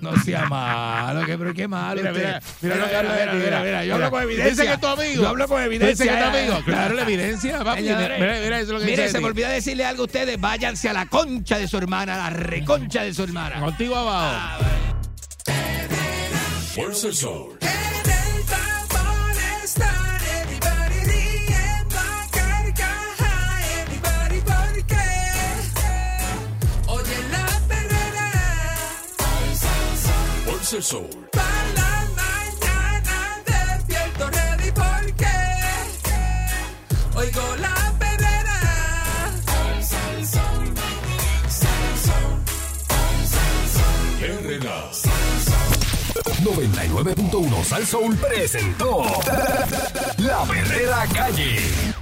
no sea malo, que, pero qué malo. Mira, mira, mira ti, mira, mira, yo mira. hablo con evidencia. Dice que es tu amigo. Yo hablo con Dice evidencia. que es tu amigo. Claro, la evidencia, papi. Mira, mira, eso es lo que mire, dice se me olvidó decirle algo a ustedes. Váyanse a la concha de su hermana, la reconcha de su hermana. Contigo abajo. Fuerza el sol. El sol. para la mañana despierto ready porque oigo la perrera. 99.1 Sal Soul presentó La Verdadera Calle.